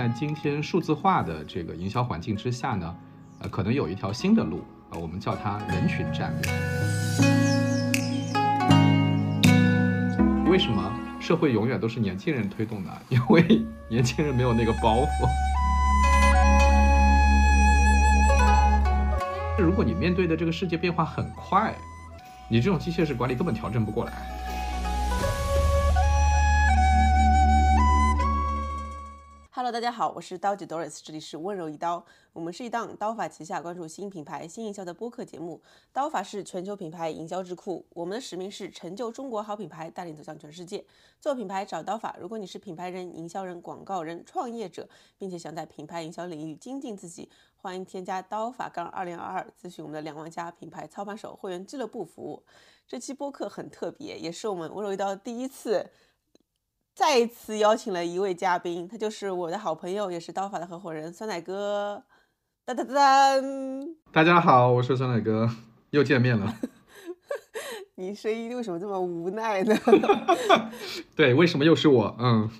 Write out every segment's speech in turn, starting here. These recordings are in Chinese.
在今天数字化的这个营销环境之下呢，呃，可能有一条新的路，呃，我们叫它人群战略。为什么社会永远都是年轻人推动的？因为年轻人没有那个包袱。如果你面对的这个世界变化很快，你这种机械式管理根本调整不过来。大家好，我是刀姐 Doris，这里是温柔一刀。我们是一档刀法旗下关注新品牌、新营销的播客节目。刀法是全球品牌营销智库，我们的使命是成就中国好品牌，带领走向全世界。做品牌找刀法。如果你是品牌人、营销人、广告人、创业者，并且想在品牌营销领域精进自己，欢迎添加刀法杠二零二二，咨询我们的两万家品牌操盘手会员俱乐部服务。这期播客很特别，也是我们温柔一刀第一次。再次邀请了一位嘉宾，他就是我的好朋友，也是刀法的合伙人酸奶哥。哒哒哒哒！大家好，我是酸奶哥，又见面了。你声音为什么这么无奈呢？对，为什么又是我？嗯，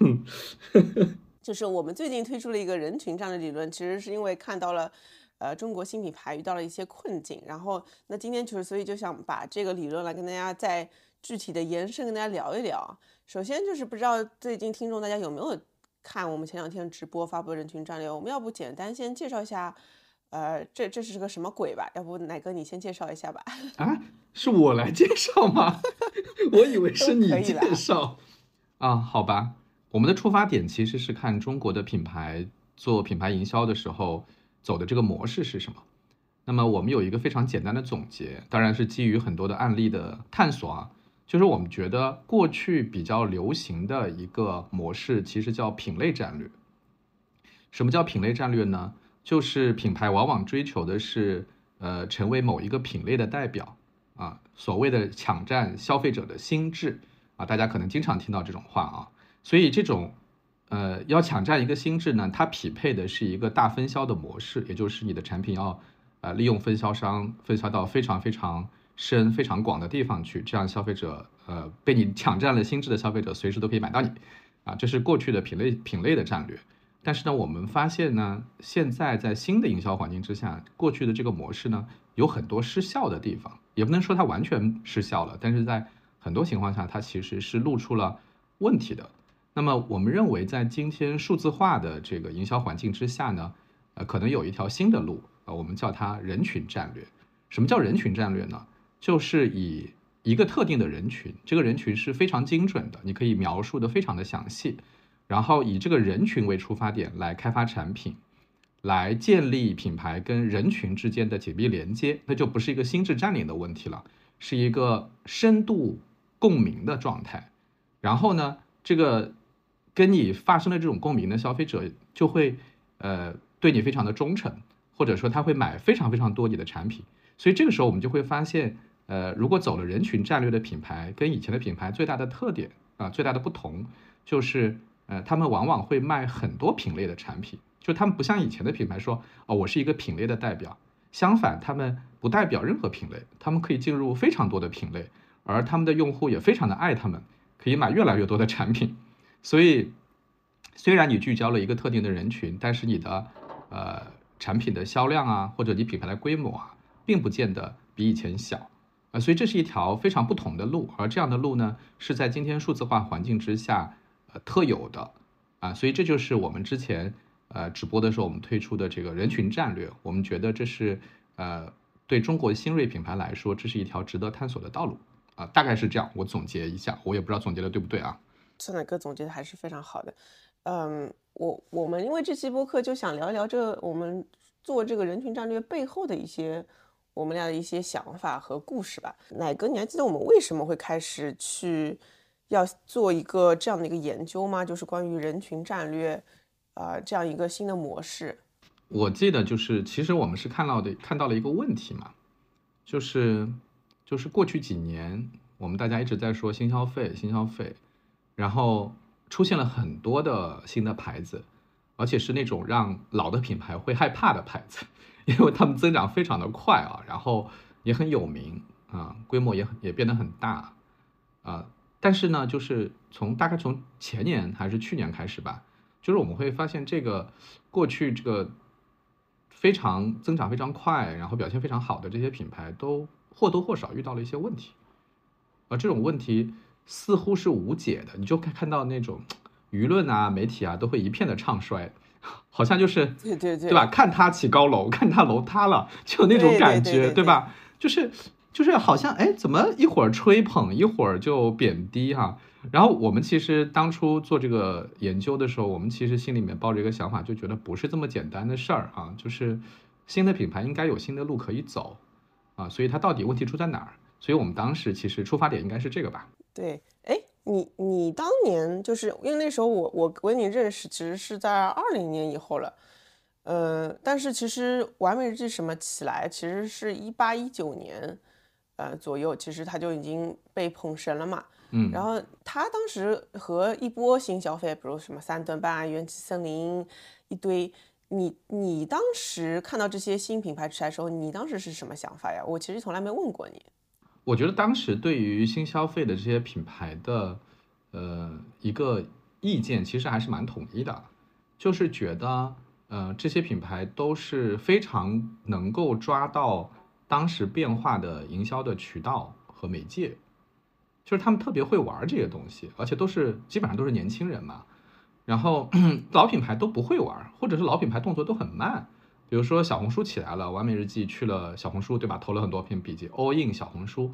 就是我们最近推出了一个人群战略理论，其实是因为看到了，呃，中国新品牌遇到了一些困境，然后那今天就是，所以就想把这个理论来跟大家再具体的延伸，跟大家聊一聊。首先就是不知道最近听众大家有没有看我们前两天直播发布的人群战略？我们要不简单先介绍一下，呃，这这是个什么鬼吧？要不奶哥你先介绍一下吧？啊，是我来介绍吗？我以为是你介绍啊？好吧，我们的出发点其实是看中国的品牌做品牌营销的时候走的这个模式是什么。那么我们有一个非常简单的总结，当然是基于很多的案例的探索啊。就是我们觉得过去比较流行的一个模式，其实叫品类战略。什么叫品类战略呢？就是品牌往往追求的是，呃，成为某一个品类的代表啊，所谓的抢占消费者的心智啊，大家可能经常听到这种话啊。所以这种，呃，要抢占一个心智呢，它匹配的是一个大分销的模式，也就是你的产品要，呃，利用分销商分销到非常非常。深非常广的地方去，这样消费者，呃，被你抢占了心智的消费者，随时都可以买到你，啊，这是过去的品类品类的战略。但是呢，我们发现呢，现在在新的营销环境之下，过去的这个模式呢，有很多失效的地方，也不能说它完全失效了，但是在很多情况下，它其实是露出了问题的。那么，我们认为在今天数字化的这个营销环境之下呢，呃，可能有一条新的路，呃，我们叫它人群战略。什么叫人群战略呢？就是以一个特定的人群，这个人群是非常精准的，你可以描述的非常的详细，然后以这个人群为出发点来开发产品，来建立品牌跟人群之间的紧密连接，那就不是一个心智占领的问题了，是一个深度共鸣的状态。然后呢，这个跟你发生了这种共鸣的消费者就会呃对你非常的忠诚，或者说他会买非常非常多你的产品，所以这个时候我们就会发现。呃，如果走了人群战略的品牌，跟以前的品牌最大的特点啊，最大的不同就是，呃，他们往往会卖很多品类的产品，就他们不像以前的品牌说，哦，我是一个品类的代表，相反，他们不代表任何品类，他们可以进入非常多的品类，而他们的用户也非常的爱他们，可以买越来越多的产品，所以，虽然你聚焦了一个特定的人群，但是你的呃产品的销量啊，或者你品牌的规模啊，并不见得比以前小。啊，所以这是一条非常不同的路，而这样的路呢，是在今天数字化环境之下，呃，特有的，啊，所以这就是我们之前呃直播的时候我们推出的这个人群战略，我们觉得这是呃对中国新锐品牌来说，这是一条值得探索的道路，啊，大概是这样，我总结一下，我也不知道总结的对不对啊。酸奶哥总结的还是非常好的，嗯，我我们因为这期播客就想聊一聊这我们做这个人群战略背后的一些。我们俩的一些想法和故事吧，奶哥，你还记得我们为什么会开始去要做一个这样的一个研究吗？就是关于人群战略，呃，这样一个新的模式。我记得就是，其实我们是看到的，看到了一个问题嘛，就是就是过去几年，我们大家一直在说新消费，新消费，然后出现了很多的新的牌子，而且是那种让老的品牌会害怕的牌子。因为他们增长非常的快啊，然后也很有名啊，规模也也变得很大啊。但是呢，就是从大概从前年还是去年开始吧，就是我们会发现这个过去这个非常增长非常快，然后表现非常好的这些品牌，都或多或少遇到了一些问题，而这种问题似乎是无解的，你就看看到那种舆论啊、媒体啊都会一片的唱衰。好像就是对对对，对吧？看他起高楼，看他楼塌了，就有那种感觉，对吧？就是就是好像哎，怎么一会儿吹捧，一会儿就贬低哈？然后我们其实当初做这个研究的时候，我们其实心里面抱着一个想法，就觉得不是这么简单的事儿啊，就是新的品牌应该有新的路可以走啊，所以它到底问题出在哪儿？所以我们当时其实出发点应该是这个吧？对，哎。你你当年就是因为那时候我我跟你认识，其实是在二零年以后了，呃，但是其实完美日记什么起来，其实是一八一九年，呃左右，其实他就已经被捧神了嘛，嗯，然后他当时和一波新消费，比如什么三顿半、元气森林一堆，你你当时看到这些新品牌出来的时候，你当时是什么想法呀？我其实从来没问过你。我觉得当时对于新消费的这些品牌的，呃，一个意见其实还是蛮统一的，就是觉得，呃，这些品牌都是非常能够抓到当时变化的营销的渠道和媒介，就是他们特别会玩这些东西，而且都是基本上都是年轻人嘛，然后 老品牌都不会玩，或者是老品牌动作都很慢。比如说小红书起来了，完美日记去了小红书，对吧？投了很多篇笔记，all in 小红书。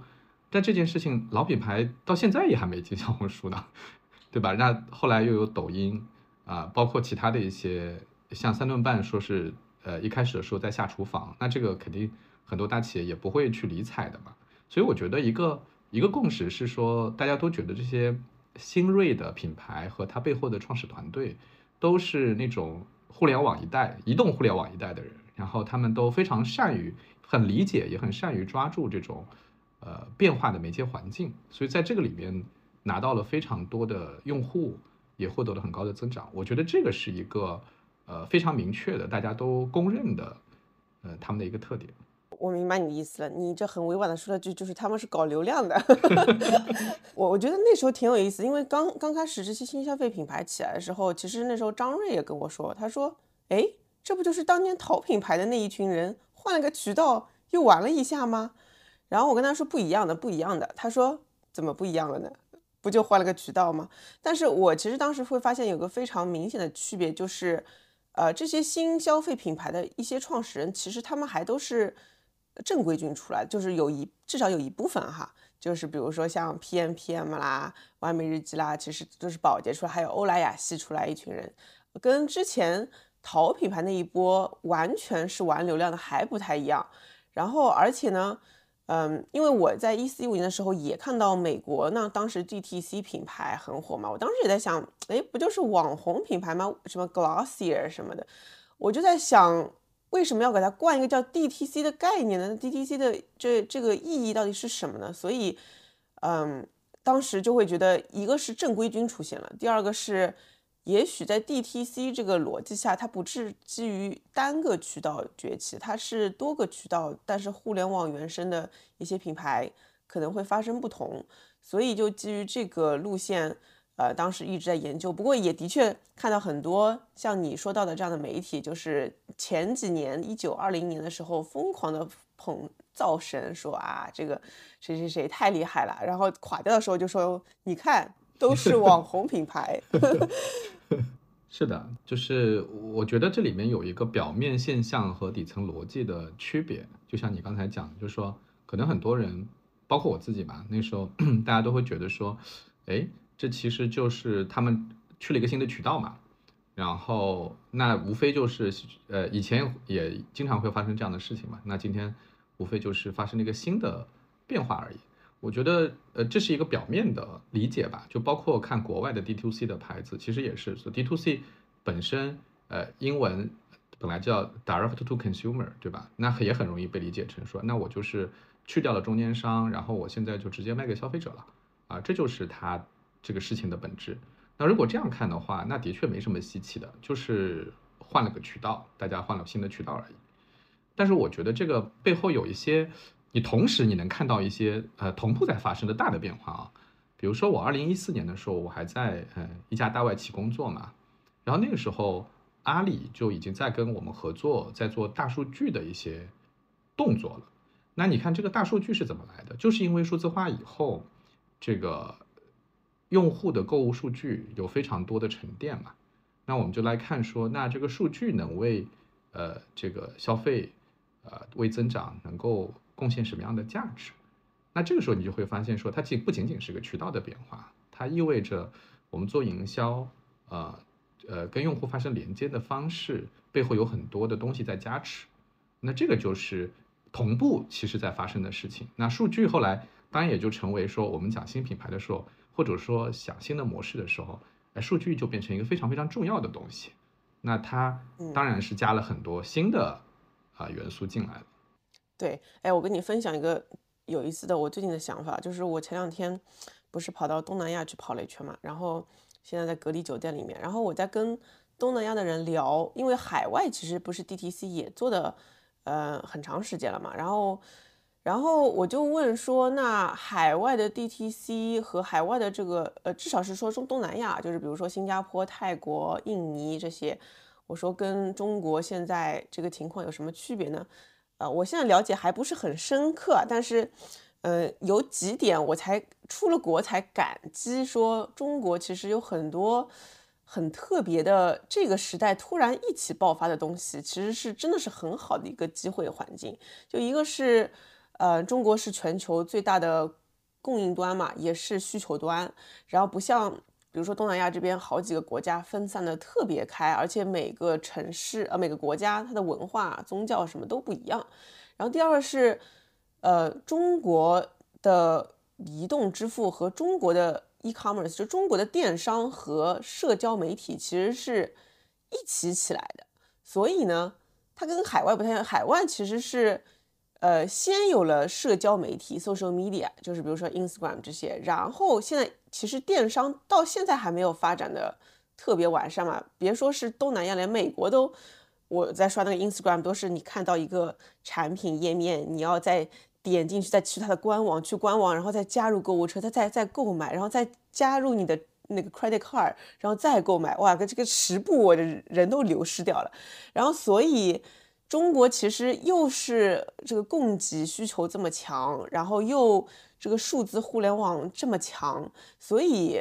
但这件事情老品牌到现在也还没进小红书呢，对吧？那后来又有抖音啊，包括其他的一些，像三顿半说是呃一开始的时候在下厨房，那这个肯定很多大企业也不会去理睬的嘛。所以我觉得一个一个共识是说，大家都觉得这些新锐的品牌和它背后的创始团队都是那种。互联网一代，移动互联网一代的人，然后他们都非常善于、很理解，也很善于抓住这种呃变化的媒介环境，所以在这个里面拿到了非常多的用户，也获得了很高的增长。我觉得这个是一个呃非常明确的，大家都公认的呃他们的一个特点。我明白你的意思了，你这很委婉的说了句，就是他们是搞流量的。我我觉得那时候挺有意思，因为刚刚开始这些新消费品牌起来的时候，其实那时候张瑞也跟我说，他说，哎，这不就是当年淘品牌的那一群人换了个渠道又玩了一下吗？然后我跟他说不一样的，不一样的。他说怎么不一样了呢？不就换了个渠道吗？但是我其实当时会发现有个非常明显的区别，就是，呃，这些新消费品牌的一些创始人，其实他们还都是。正规军出来，就是有一至少有一部分哈，就是比如说像 P M P M 啦、完美日记啦，其实就是宝洁出来，还有欧莱雅系出来一群人，跟之前淘品牌那一波完全是玩流量的还不太一样。然后而且呢，嗯，因为我在一四一五年的时候也看到美国那当时 D T C 品牌很火嘛，我当时也在想，哎，不就是网红品牌吗？什么 Glossier 什么的，我就在想。为什么要给它冠一个叫 DTC 的概念呢？DTC 的这这个意义到底是什么呢？所以，嗯，当时就会觉得，一个是正规军出现了，第二个是，也许在 DTC 这个逻辑下，它不是基于单个渠道崛起，它是多个渠道，但是互联网原生的一些品牌可能会发生不同，所以就基于这个路线。呃，当时一直在研究，不过也的确看到很多像你说到的这样的媒体，就是前几年一九二零年的时候疯狂的捧造神，说啊这个谁谁谁太厉害了，然后垮掉的时候就说你看都是网红品牌。是的，就是我觉得这里面有一个表面现象和底层逻辑的区别，就像你刚才讲，就是说可能很多人，包括我自己吧，那时候 大家都会觉得说，哎。这其实就是他们去了一个新的渠道嘛，然后那无非就是呃以前也经常会发生这样的事情嘛，那今天无非就是发生了一个新的变化而已。我觉得呃这是一个表面的理解吧，就包括看国外的 D to C 的牌子，其实也是所 D to C 本身呃英文本来叫 Direct to Consumer 对吧？那也很容易被理解成说那我就是去掉了中间商，然后我现在就直接卖给消费者了啊，这就是它。这个事情的本质，那如果这样看的话，那的确没什么稀奇的，就是换了个渠道，大家换了新的渠道而已。但是我觉得这个背后有一些，你同时你能看到一些呃同步在发生的大的变化啊。比如说我二零一四年的时候，我还在呃一家大外企工作嘛，然后那个时候阿里就已经在跟我们合作，在做大数据的一些动作了。那你看这个大数据是怎么来的？就是因为数字化以后，这个用户的购物数据有非常多的沉淀嘛。那我们就来看说，那这个数据能为呃这个消费呃为增长能够贡献什么样的价值？那这个时候你就会发现说，它仅不仅仅是个渠道的变化，它意味着我们做营销，呃呃，跟用户发生连接的方式背后有很多的东西在加持。那这个就是同步其实在发生的事情。那数据后来当然也就成为说我们讲新品牌的时候，或者说想新的模式的时候，哎，数据就变成一个非常非常重要的东西。那它当然是加了很多新的啊元素进来了。对，哎，我跟你分享一个。有意思的，我最近的想法就是，我前两天不是跑到东南亚去跑了一圈嘛，然后现在在隔离酒店里面，然后我在跟东南亚的人聊，因为海外其实不是 DTC 也做的，呃，很长时间了嘛，然后，然后我就问说，那海外的 DTC 和海外的这个，呃，至少是说中东南亚，就是比如说新加坡、泰国、印尼这些，我说跟中国现在这个情况有什么区别呢？呃，我现在了解还不是很深刻，但是，呃，有几点我才出了国才感激，说中国其实有很多很特别的这个时代突然一起爆发的东西，其实是真的是很好的一个机会环境。就一个是，呃，中国是全球最大的供应端嘛，也是需求端，然后不像。比如说东南亚这边好几个国家分散的特别开，而且每个城市呃每个国家它的文化、宗教什么都不一样。然后第二是，呃中国的移动支付和中国的 e-commerce，就中国的电商和社交媒体其实是一起起来的。所以呢，它跟海外不太一样，海外其实是。呃，先有了社交媒体 （social media），就是比如说 Instagram 这些，然后现在其实电商到现在还没有发展的特别完善嘛。别说是东南亚，连美国都，我在刷那个 Instagram 都是你看到一个产品页面，你要再点进去，再去它的官网，去官网，然后再加入购物车，再再再购买，然后再加入你的那个 credit card，然后再购买，哇，这个十步我的人都流失掉了。然后所以。中国其实又是这个供给需求这么强，然后又这个数字互联网这么强，所以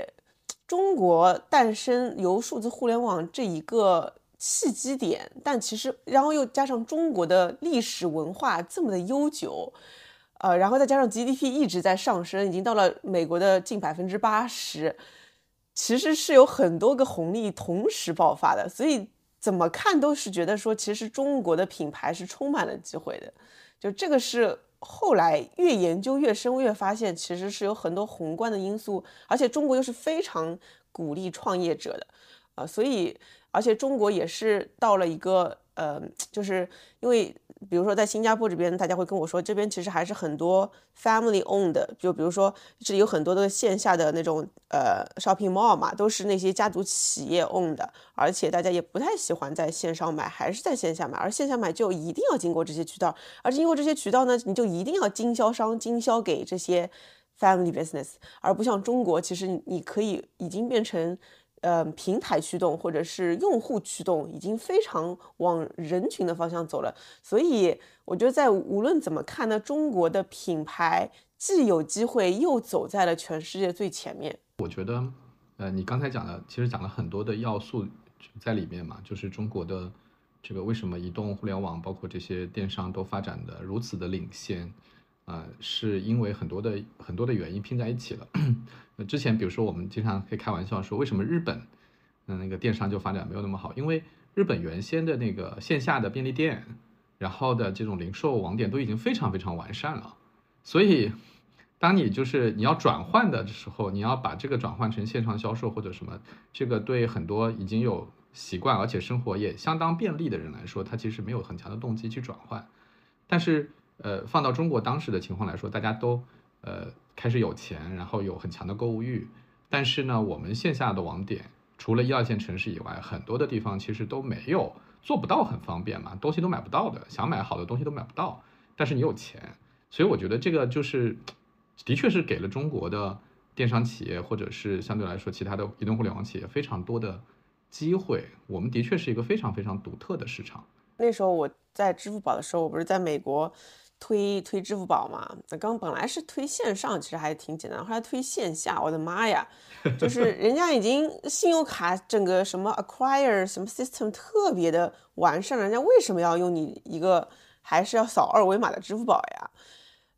中国诞生由数字互联网这一个契机点，但其实然后又加上中国的历史文化这么的悠久，呃，然后再加上 GDP 一直在上升，已经到了美国的近百分之八十，其实是有很多个红利同时爆发的，所以。怎么看都是觉得说，其实中国的品牌是充满了机会的，就这个是后来越研究越深，越发现其实是有很多宏观的因素，而且中国又是非常鼓励创业者的，啊，所以而且中国也是到了一个呃，就是因为。比如说在新加坡这边，大家会跟我说，这边其实还是很多 family owned，就比如说这里有很多的线下的那种呃 shopping mall 嘛，都是那些家族企业 owned，而且大家也不太喜欢在线上买，还是在线下买，而线下买就一定要经过这些渠道，而经过这些渠道呢，你就一定要经销商经销给这些 family business，而不像中国，其实你可以已经变成。呃，平台驱动或者是用户驱动，已经非常往人群的方向走了。所以我觉得，在无论怎么看呢，中国的品牌既有机会，又走在了全世界最前面。我觉得，呃，你刚才讲的，其实讲了很多的要素在里面嘛，就是中国的这个为什么移动互联网，包括这些电商都发展的如此的领先。呃，是因为很多的很多的原因拼在一起了。那之前，比如说我们经常可以开玩笑说，为什么日本，嗯，那个电商就发展没有那么好？因为日本原先的那个线下的便利店，然后的这种零售网点都已经非常非常完善了。所以，当你就是你要转换的时候，你要把这个转换成线上销售或者什么，这个对很多已经有习惯而且生活也相当便利的人来说，他其实没有很强的动机去转换。但是，呃，放到中国当时的情况来说，大家都呃开始有钱，然后有很强的购物欲。但是呢，我们线下的网点除了一二线城市以外，很多的地方其实都没有做不到很方便嘛，东西都买不到的，想买好的东西都买不到。但是你有钱，所以我觉得这个就是，的确是给了中国的电商企业或者是相对来说其他的移动互联网企业非常多的机会，我们的确是一个非常非常独特的市场。那时候我在支付宝的时候，我不是在美国推推支付宝嘛？那刚本来是推线上，其实还挺简单，后来推线下，我的妈呀，就是人家已经信用卡整个什么 acquire 什么 system 特别的完善，人家为什么要用你一个还是要扫二维码的支付宝呀？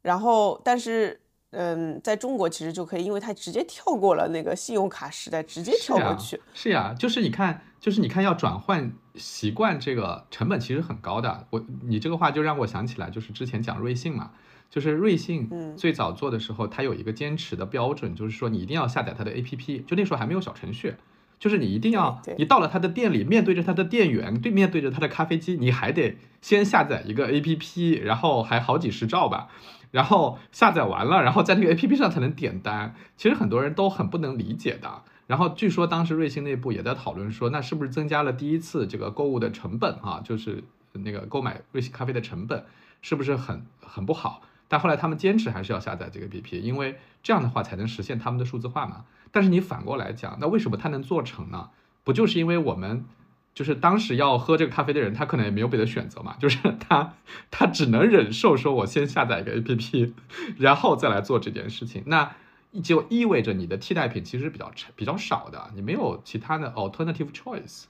然后，但是。嗯，在中国其实就可以，因为它直接跳过了那个信用卡时代，直接跳过去。是呀，就是你看，就是你看，要转换习惯这个成本其实很高的。我你这个话就让我想起来，就是之前讲瑞幸嘛，就是瑞幸最早做的时候，它有一个坚持的标准，就是说你一定要下载它的 APP，就那时候还没有小程序，就是你一定要，你到了他的店里，面对着他的店员，对面对着他的咖啡机，你还得先下载一个 APP，然后还好几十兆吧。然后下载完了，然后在那个 A P P 上才能点单。其实很多人都很不能理解的。然后据说当时瑞幸内部也在讨论说，那是不是增加了第一次这个购物的成本啊？就是那个购买瑞幸咖啡的成本是不是很很不好？但后来他们坚持还是要下载这个 A P P，因为这样的话才能实现他们的数字化嘛。但是你反过来讲，那为什么它能做成呢？不就是因为我们？就是当时要喝这个咖啡的人，他可能也没有别的选择嘛，就是他他只能忍受说，我先下载一个 A P P，然后再来做这件事情，那就意味着你的替代品其实比较比较少的，你没有其他的 alternative choice，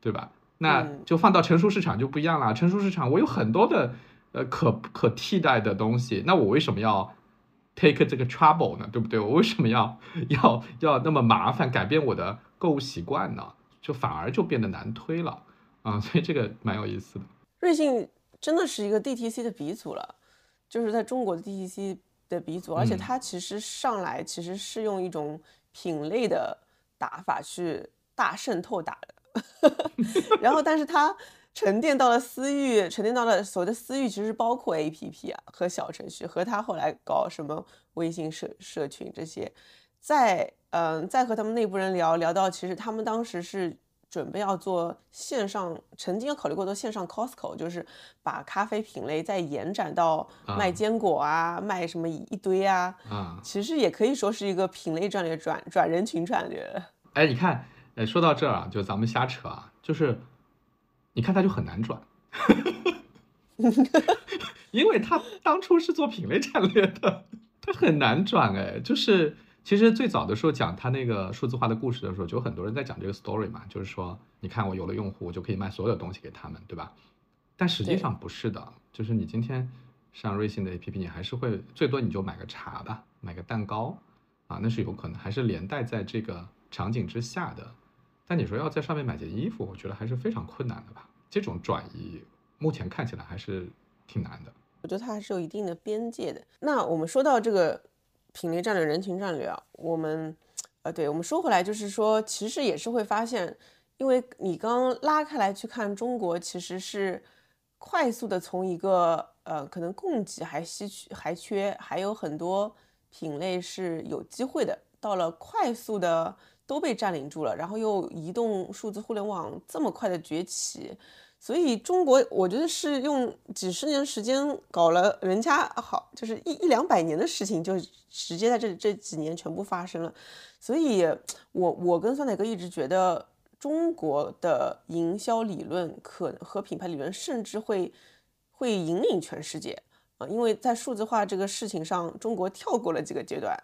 对吧？那就放到成熟市场就不一样了，成熟市场我有很多的呃可可替代的东西，那我为什么要 take 这个 trouble 呢？对不对？我为什么要要要那么麻烦改变我的购物习惯呢？就反而就变得难推了啊，所以这个蛮有意思的。瑞幸真的是一个 DTC 的鼻祖了，就是在中国的 DTC 的鼻祖，而且他其实上来其实是用一种品类的打法去大渗透打的，然后但是他沉淀到了私域，沉淀到了所谓的私域，其实包括 APP 啊和小程序，和他后来搞什么微信社社群这些。在嗯，在和他们内部人聊聊到，其实他们当时是准备要做线上，曾经有考虑过做线上 Costco，就是把咖啡品类再延展到卖坚果啊，卖什么一堆啊，啊，其实也可以说是一个品类战略转转人群战略。哎，你看，哎，说到这儿啊，就咱们瞎扯啊，就是你看它就很难转，因为他当初是做品类战略的，他很难转哎，就是。其实最早的时候讲他那个数字化的故事的时候，就有很多人在讲这个 story 嘛，就是说，你看我有了用户，我就可以卖所有东西给他们，对吧？但实际上不是的，就是你今天上瑞幸的 APP，你还是会最多你就买个茶吧，买个蛋糕，啊，那是有可能，还是连带在这个场景之下的。但你说要在上面买件衣服，我觉得还是非常困难的吧？这种转移目前看起来还是挺难的。我觉得它还是有一定的边界的。那我们说到这个。品类战略、人群战略啊，我们，呃，对我们说回来，就是说，其实也是会发现，因为你刚拉开来去看中国，其实是快速的从一个呃，可能供给还稀缺、还缺，还有很多品类是有机会的，到了快速的都被占领住了，然后又移动数字互联网这么快的崛起。所以中国，我觉得是用几十年时间搞了人家好，就是一一两百年的事情，就直接在这这几年全部发生了。所以，我我跟酸奶哥一直觉得，中国的营销理论可和品牌理论，甚至会会引领全世界啊，因为在数字化这个事情上，中国跳过了几个阶段，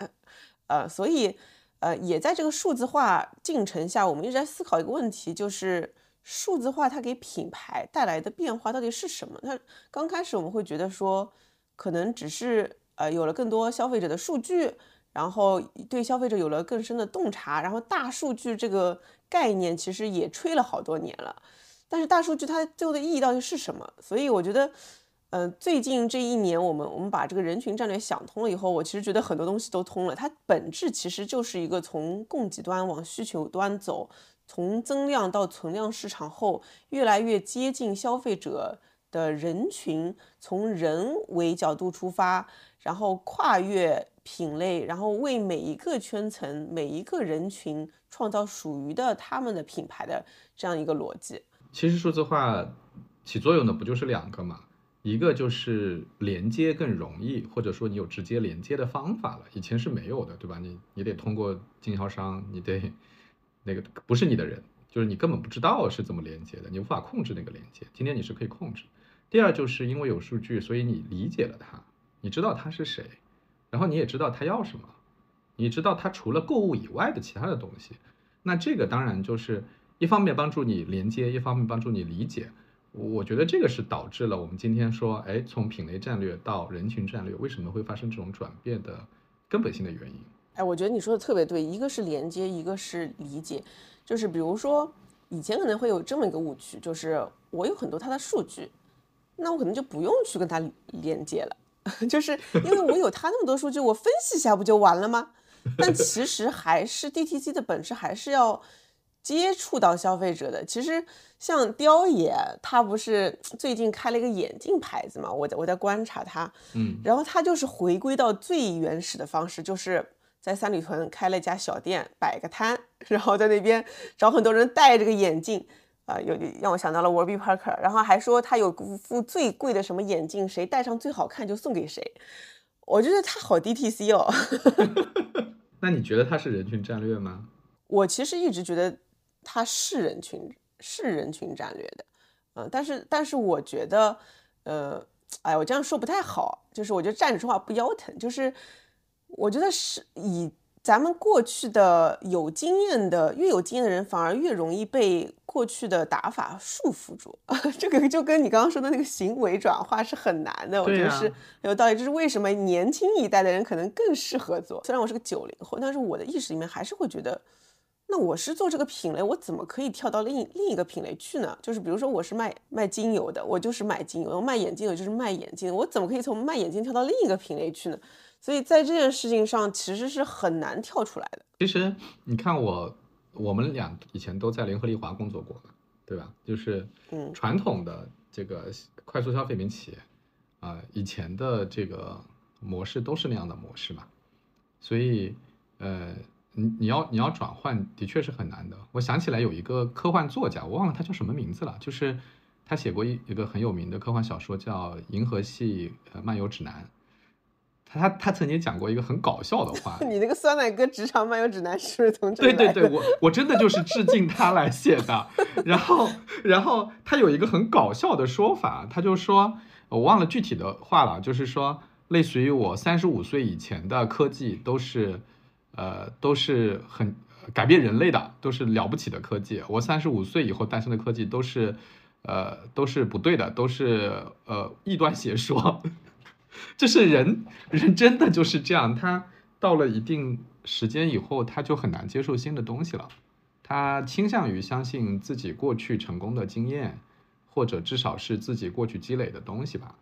呃，所以呃，也在这个数字化进程下，我们一直在思考一个问题，就是。数字化它给品牌带来的变化到底是什么？它刚开始我们会觉得说，可能只是呃有了更多消费者的数据，然后对消费者有了更深的洞察，然后大数据这个概念其实也吹了好多年了。但是大数据它最后的意义到底是什么？所以我觉得，嗯，最近这一年我们我们把这个人群战略想通了以后，我其实觉得很多东西都通了。它本质其实就是一个从供给端往需求端走。从增量到存量市场后，越来越接近消费者的人群，从人为角度出发，然后跨越品类，然后为每一个圈层、每一个人群创造属于的他们的品牌的这样一个逻辑。其实数字化起作用的不就是两个嘛？一个就是连接更容易，或者说你有直接连接的方法了，以前是没有的，对吧？你你得通过经销商，你得。那个不是你的人就是你根本不知道是怎么连接的，你无法控制那个连接。今天你是可以控制。第二，就是因为有数据，所以你理解了他，你知道他是谁，然后你也知道他要什么，你知道他除了购物以外的其他的东西。那这个当然就是一方面帮助你连接，一方面帮助你理解。我觉得这个是导致了我们今天说，哎，从品类战略到人群战略，为什么会发生这种转变的根本性的原因。哎，我觉得你说的特别对，一个是连接，一个是理解。就是比如说，以前可能会有这么一个误区，就是我有很多它的数据，那我可能就不用去跟它连接了，就是因为我有它那么多数据，我分析一下不就完了吗？但其实还是 DTC 的本质还是要。接触到消费者的，其实像雕爷，他不是最近开了一个眼镜牌子嘛？我在我在观察他，嗯，然后他就是回归到最原始的方式，就是在三里屯开了一家小店，摆个摊，然后在那边找很多人戴这个眼镜，啊，有让我想到了 Warby Parker，然后还说他有副最贵的什么眼镜，谁戴上最好看就送给谁。我觉得他好 DTC 哦。那你觉得他是人群战略吗？我其实一直觉得。他是人群是人群战略的，嗯，但是但是我觉得，呃，哎，我这样说不太好，就是我觉得站着说话不腰疼，就是我觉得是以咱们过去的有经验的，越有经验的人反而越容易被过去的打法束缚住，这个就跟你刚刚说的那个行为转化是很难的，我觉得是有道理。这是为什么年轻一代的人可能更适合做？虽然我是个九零后，但是我的意识里面还是会觉得。那我是做这个品类，我怎么可以跳到另另一个品类去呢？就是比如说我是卖卖精油的，我就是买精油；我卖眼镜的，就是卖眼镜。我怎么可以从卖眼镜跳到另一个品类去呢？所以在这件事情上，其实是很难跳出来的。其实你看我，我们俩以前都在联合利华工作过的，对吧？就是嗯，传统的这个快速消费品企业啊，以前的这个模式都是那样的模式嘛，所以呃。你你要你要转换的确是很难的。我想起来有一个科幻作家，我忘了他叫什么名字了，就是他写过一一个很有名的科幻小说，叫《银河系呃漫游指南》。他他他曾经讲过一个很搞笑的话。你那个酸奶哥职场漫游指南是不是从这对对对，我我真的就是致敬他来写的。然后然后他有一个很搞笑的说法，他就说我忘了具体的话了，就是说类似于我三十五岁以前的科技都是。呃，都是很改变人类的，都是了不起的科技。我三十五岁以后诞生的科技都是，呃，都是不对的，都是呃异端邪说。就是人，人真的就是这样，他到了一定时间以后，他就很难接受新的东西了。他倾向于相信自己过去成功的经验，或者至少是自己过去积累的东西吧。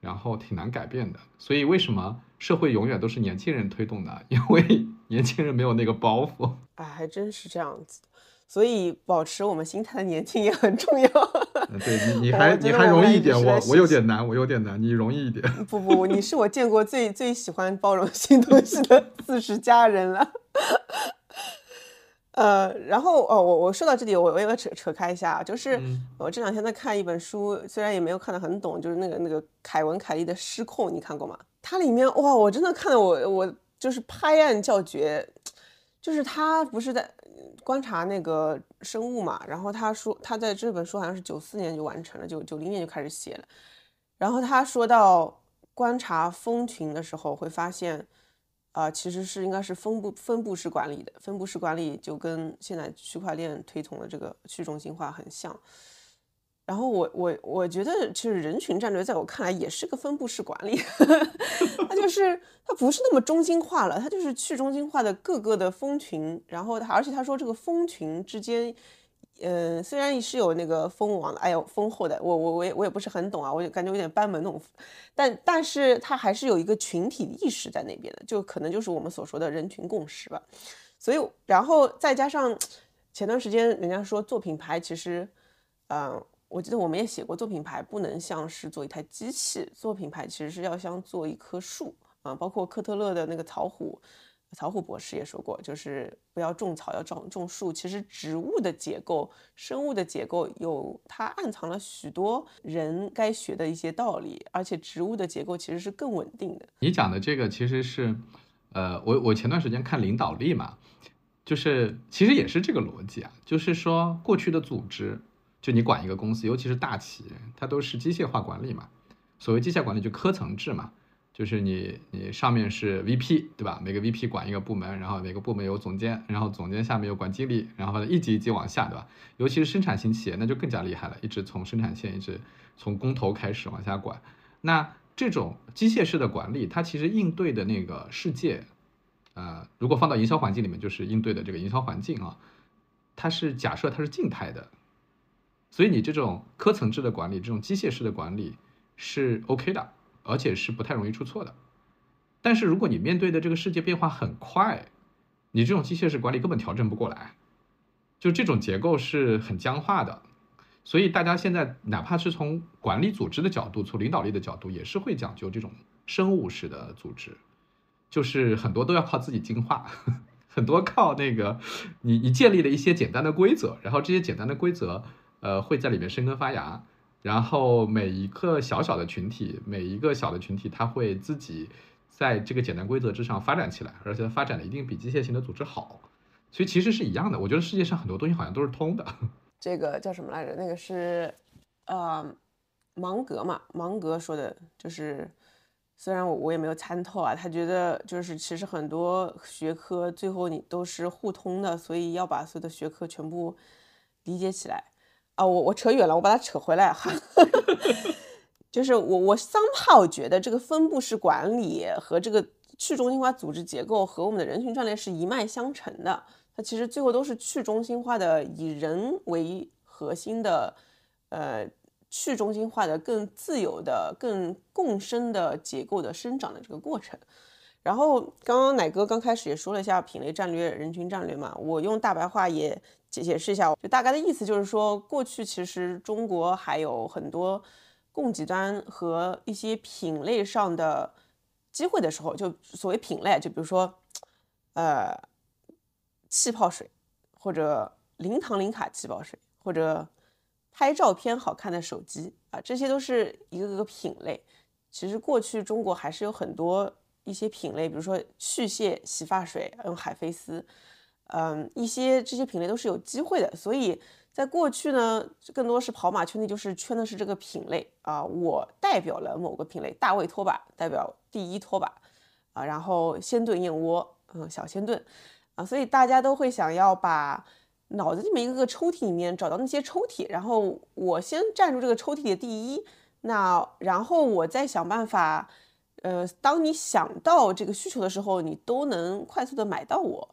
然后挺难改变的，所以为什么社会永远都是年轻人推动的？因为年轻人没有那个包袱。哎，还真是这样子。所以保持我们心态的年轻也很重要。对你，你还你还容易一点，我我有点难，我有点难，你容易一点。不不，你是我见过最最喜欢包容新东西的四十佳人了。呃，然后哦，我我说到这里，我我要扯扯开一下，就是我这两天在看一本书，虽然也没有看得很懂，就是那个那个凯文凯利的《失控》，你看过吗？它里面哇，我真的看的我我就是拍案叫绝，就是他不是在观察那个生物嘛，然后他说他在这本书好像是九四年就完成了，九九零年就开始写了，然后他说到观察蜂群的时候会发现。啊，其实是应该是分布分布式管理的，分布式管理就跟现在区块链推崇的这个去中心化很像。然后我我我觉得，其实人群战略在我看来也是个分布式管理，它就是它不是那么中心化了，它就是去中心化的各个的蜂群，然后它而且他说这个蜂群之间。嗯，虽然是有那个蜂王的，哎呦，蜂后的，我我我也我也不是很懂啊，我就感觉有点班门弄斧，但但是它还是有一个群体意识在那边的，就可能就是我们所说的人群共识吧。所以，然后再加上前段时间人家说做品牌，其实，嗯，我记得我们也写过，做品牌不能像是做一台机器，做品牌其实是要像做一棵树啊，包括科特勒的那个草虎。曹虎博士也说过，就是不要种草，要种种树。其实植物的结构、生物的结构有它暗藏了许多人该学的一些道理，而且植物的结构其实是更稳定的。你讲的这个其实是，呃，我我前段时间看领导力嘛，就是其实也是这个逻辑啊，就是说过去的组织，就你管一个公司，尤其是大企业，它都是机械化管理嘛。所谓机械管理就科层制嘛，就是你你上面是 VP 对吧？每个 VP 管一个部门，然后每个部门有总监，然后总监下面有管经理，然后一级一级往下对吧？尤其是生产型企业，那就更加厉害了，一直从生产线一直从工头开始往下管。那这种机械式的管理，它其实应对的那个世界。呃，如果放到营销环境里面，就是应对的这个营销环境啊，它是假设它是静态的，所以你这种科层制的管理，这种机械式的管理是 OK 的，而且是不太容易出错的。但是如果你面对的这个世界变化很快，你这种机械式管理根本调整不过来，就这种结构是很僵化的。所以大家现在哪怕是从管理组织的角度，从领导力的角度，也是会讲究这种生物式的组织。就是很多都要靠自己进化，很多靠那个你你建立了一些简单的规则，然后这些简单的规则，呃，会在里面生根发芽，然后每一个小小的群体，每一个小的群体，它会自己在这个简单规则之上发展起来，而且发展的一定比机械型的组织好，所以其实是一样的。我觉得世界上很多东西好像都是通的。这个叫什么来着？那个是呃芒格嘛？芒格说的就是。虽然我我也没有参透啊，他觉得就是其实很多学科最后你都是互通的，所以要把所有的学科全部理解起来啊。我我扯远了，我把它扯回来哈。就是我我桑浩觉得这个分布式管理和这个去中心化组织结构和我们的人群战略是一脉相承的，它其实最后都是去中心化的，以人为核心的，呃。去中心化的、更自由的、更共生的结构的生长的这个过程。然后，刚刚奶哥刚开始也说了一下品类战略、人群战略嘛，我用大白话也解解释一下，就大概的意思就是说，过去其实中国还有很多供给端和一些品类上的机会的时候，就所谓品类，就比如说，呃，气泡水，或者零糖零卡气泡水，或者。拍照片好看的手机啊，这些都是一个个品类。其实过去中国还是有很多一些品类，比如说去屑洗发水用海飞丝，嗯，一些这些品类都是有机会的。所以在过去呢，更多是跑马圈地，就是圈的是这个品类啊。我代表了某个品类，大卫拖把代表第一拖把啊，然后鲜炖燕窝，嗯，小鲜炖啊，所以大家都会想要把。脑子里面一个个抽屉里面找到那些抽屉，然后我先占住这个抽屉的第一，那然后我再想办法，呃，当你想到这个需求的时候，你都能快速的买到我，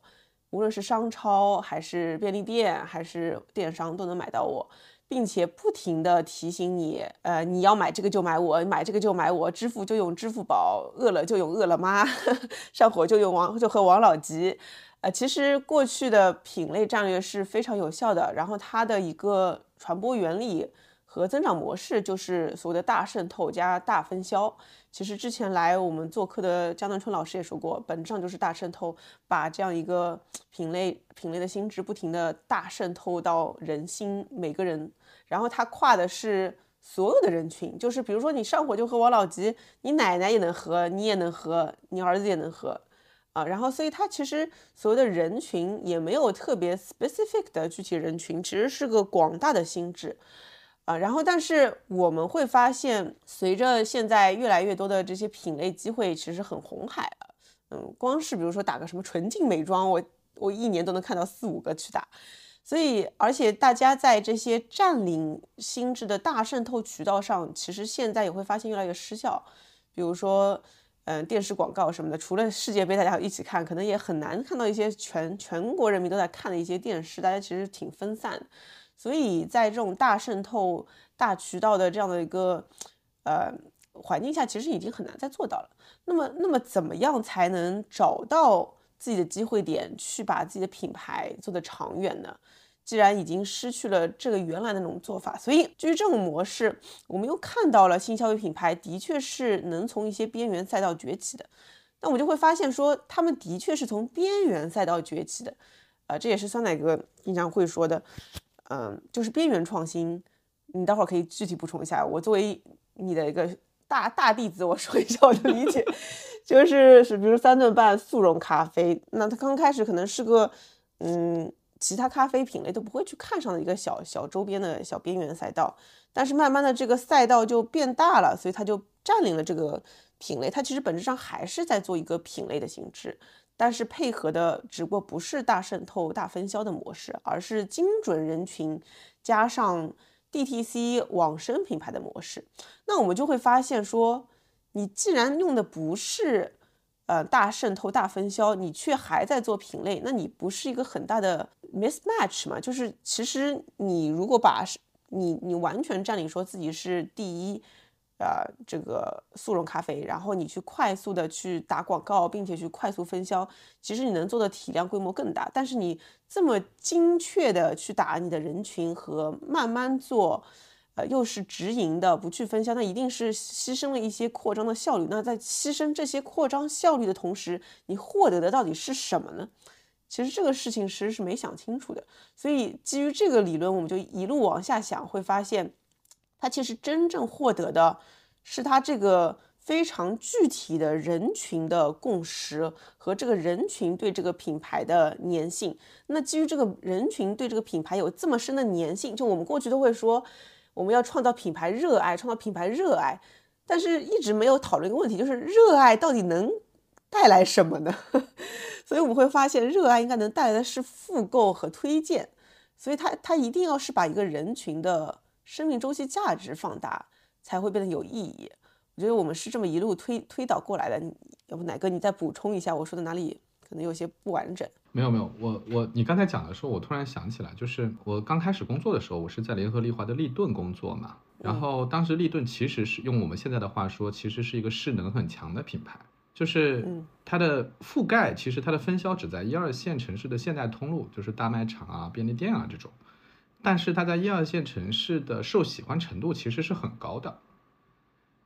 无论是商超还是便利店还是电商都能买到我，并且不停的提醒你，呃，你要买这个就买我，买这个就买我，支付就用支付宝，饿了就用饿了么，上火就用王就喝王老吉。呃，其实过去的品类战略是非常有效的，然后它的一个传播原理和增长模式就是所谓的大渗透加大分销。其实之前来我们做客的江南春老师也说过，本质上就是大渗透，把这样一个品类品类的心智不停的大渗透到人心每个人，然后它跨的是所有的人群，就是比如说你上火就喝王老吉，你奶奶也能喝，你也能喝，你儿子也能喝。啊，然后，所以它其实所谓的人群也没有特别 specific 的具体人群，其实是个广大的心智，啊，然后，但是我们会发现，随着现在越来越多的这些品类机会，其实很红海了，嗯，光是比如说打个什么纯净美妆，我我一年都能看到四五个去打，所以，而且大家在这些占领心智的大渗透渠道上，其实现在也会发现越来越失效，比如说。嗯，电视广告什么的，除了世界杯大家一起看，可能也很难看到一些全全国人民都在看的一些电视，大家其实挺分散。所以在这种大渗透、大渠道的这样的一个呃环境下，其实已经很难再做到了。那么，那么怎么样才能找到自己的机会点，去把自己的品牌做得长远呢？既然已经失去了这个原来的那种做法，所以基于这种模式，我们又看到了新消费品牌的确是能从一些边缘赛道崛起的。那我们就会发现说，他们的确是从边缘赛道崛起的。啊，这也是酸奶哥经常会说的，嗯，就是边缘创新。你待会儿可以具体补充一下。我作为你的一个大大弟子，我说一下我的理解，就是是比如三顿半速溶咖啡，那它刚开始可能是个。嗯，其他咖啡品类都不会去看上的一个小小周边的小边缘赛道。但是慢慢的这个赛道就变大了，所以它就占领了这个品类。它其实本质上还是在做一个品类的形式，但是配合的只不过不是大渗透、大分销的模式，而是精准人群加上 DTC 网生品牌的模式。那我们就会发现说，你既然用的不是呃大渗透、大分销，你却还在做品类，那你不是一个很大的 mismatch 嘛？就是其实你如果把你你完全占领说自己是第一，呃，这个速溶咖啡，然后你去快速的去打广告，并且去快速分销，其实你能做的体量规模更大。但是你这么精确的去打你的人群和慢慢做，呃，又是直营的，不去分销，那一定是牺牲了一些扩张的效率。那在牺牲这些扩张效率的同时，你获得的到底是什么呢？其实这个事情其实是没想清楚的，所以基于这个理论，我们就一路往下想，会发现，他其实真正获得的是他这个非常具体的人群的共识和这个人群对这个品牌的粘性。那基于这个人群对这个品牌有这么深的粘性，就我们过去都会说，我们要创造品牌热爱，创造品牌热爱，但是一直没有讨论一个问题，就是热爱到底能带来什么呢？所以我们会发现，热爱应该能带来的是复购和推荐，所以它它一定要是把一个人群的生命周期价值放大，才会变得有意义。我觉得我们是这么一路推推导过来的。要不奶哥你再补充一下，我说的哪里可能有些不完整？没有没有，我我你刚才讲的时候，我突然想起来，就是我刚开始工作的时候，我是在联合利华的利顿工作嘛，然后当时利顿其实是用我们现在的话说，其实是一个势能很强的品牌。就是它的覆盖，其实它的分销只在一二线城市的现代通路，就是大卖场啊、便利店啊这种。但是它在一二线城市的受喜欢程度其实是很高的。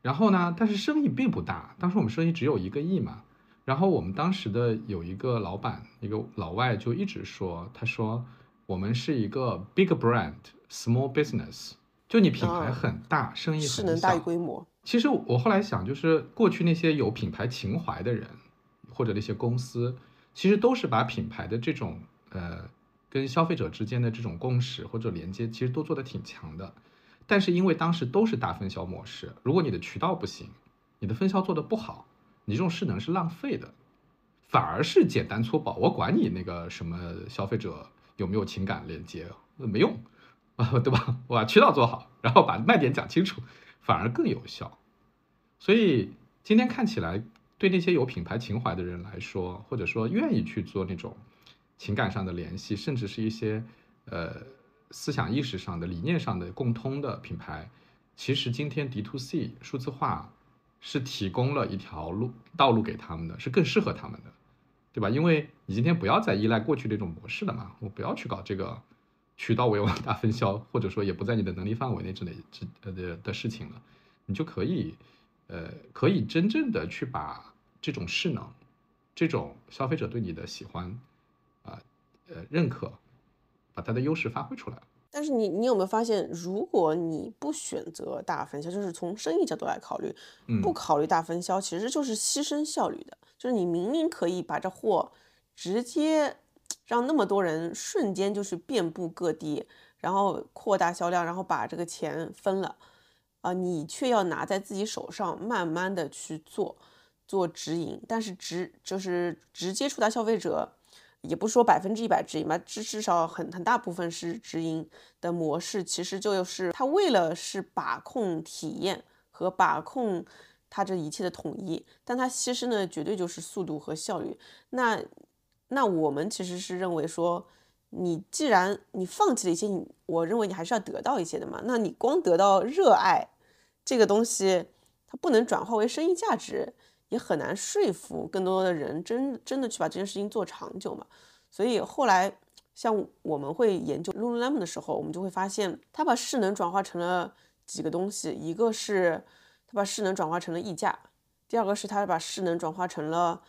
然后呢，但是生意并不大，当时我们生意只有一个亿嘛。然后我们当时的有一个老板，一个老外就一直说，他说我们是一个 big brand small business，就你品牌很大，生意很小，势能大于规模。其实我后来想，就是过去那些有品牌情怀的人，或者那些公司，其实都是把品牌的这种呃跟消费者之间的这种共识或者连接，其实都做得挺强的。但是因为当时都是大分销模式，如果你的渠道不行，你的分销做得不好，你这种势能是浪费的，反而是简单粗暴。我管你那个什么消费者有没有情感连接，没用啊，对吧？我把渠道做好，然后把卖点讲清楚。反而更有效，所以今天看起来，对那些有品牌情怀的人来说，或者说愿意去做那种情感上的联系，甚至是一些呃思想意识上的理念上的共通的品牌，其实今天 D to C 数字化是提供了一条路道路给他们的，是更适合他们的，对吧？因为你今天不要再依赖过去那种模式了嘛，我不要去搞这个。渠道为王大分销，或者说也不在你的能力范围内之内之呃的的事情了，你就可以，呃，可以真正的去把这种势能，这种消费者对你的喜欢，呃，认可，把它的优势发挥出来。但是你你有没有发现，如果你不选择大分销，就是从生意角度来考虑，不考虑大分销，其实就是牺牲效率的。就是你明明可以把这货直接。让那么多人瞬间就是遍布各地，然后扩大销量，然后把这个钱分了，啊，你却要拿在自己手上，慢慢的去做，做直营，但是直就是直接触达消费者，也不说百分之一百直营吧，至至少很很大部分是直营的模式，其实就是他为了是把控体验和把控他这一切的统一，但他牺牲的绝对就是速度和效率，那。那我们其实是认为说，你既然你放弃了一些，你我认为你还是要得到一些的嘛。那你光得到热爱这个东西，它不能转化为生意价值，也很难说服更多的人真真的去把这件事情做长久嘛。所以后来像我们会研究 Lululemon 的时候，我们就会发现，它把势能转化成了几个东西，一个是它把势能转化成了溢价，第二个是它把势能转化成了，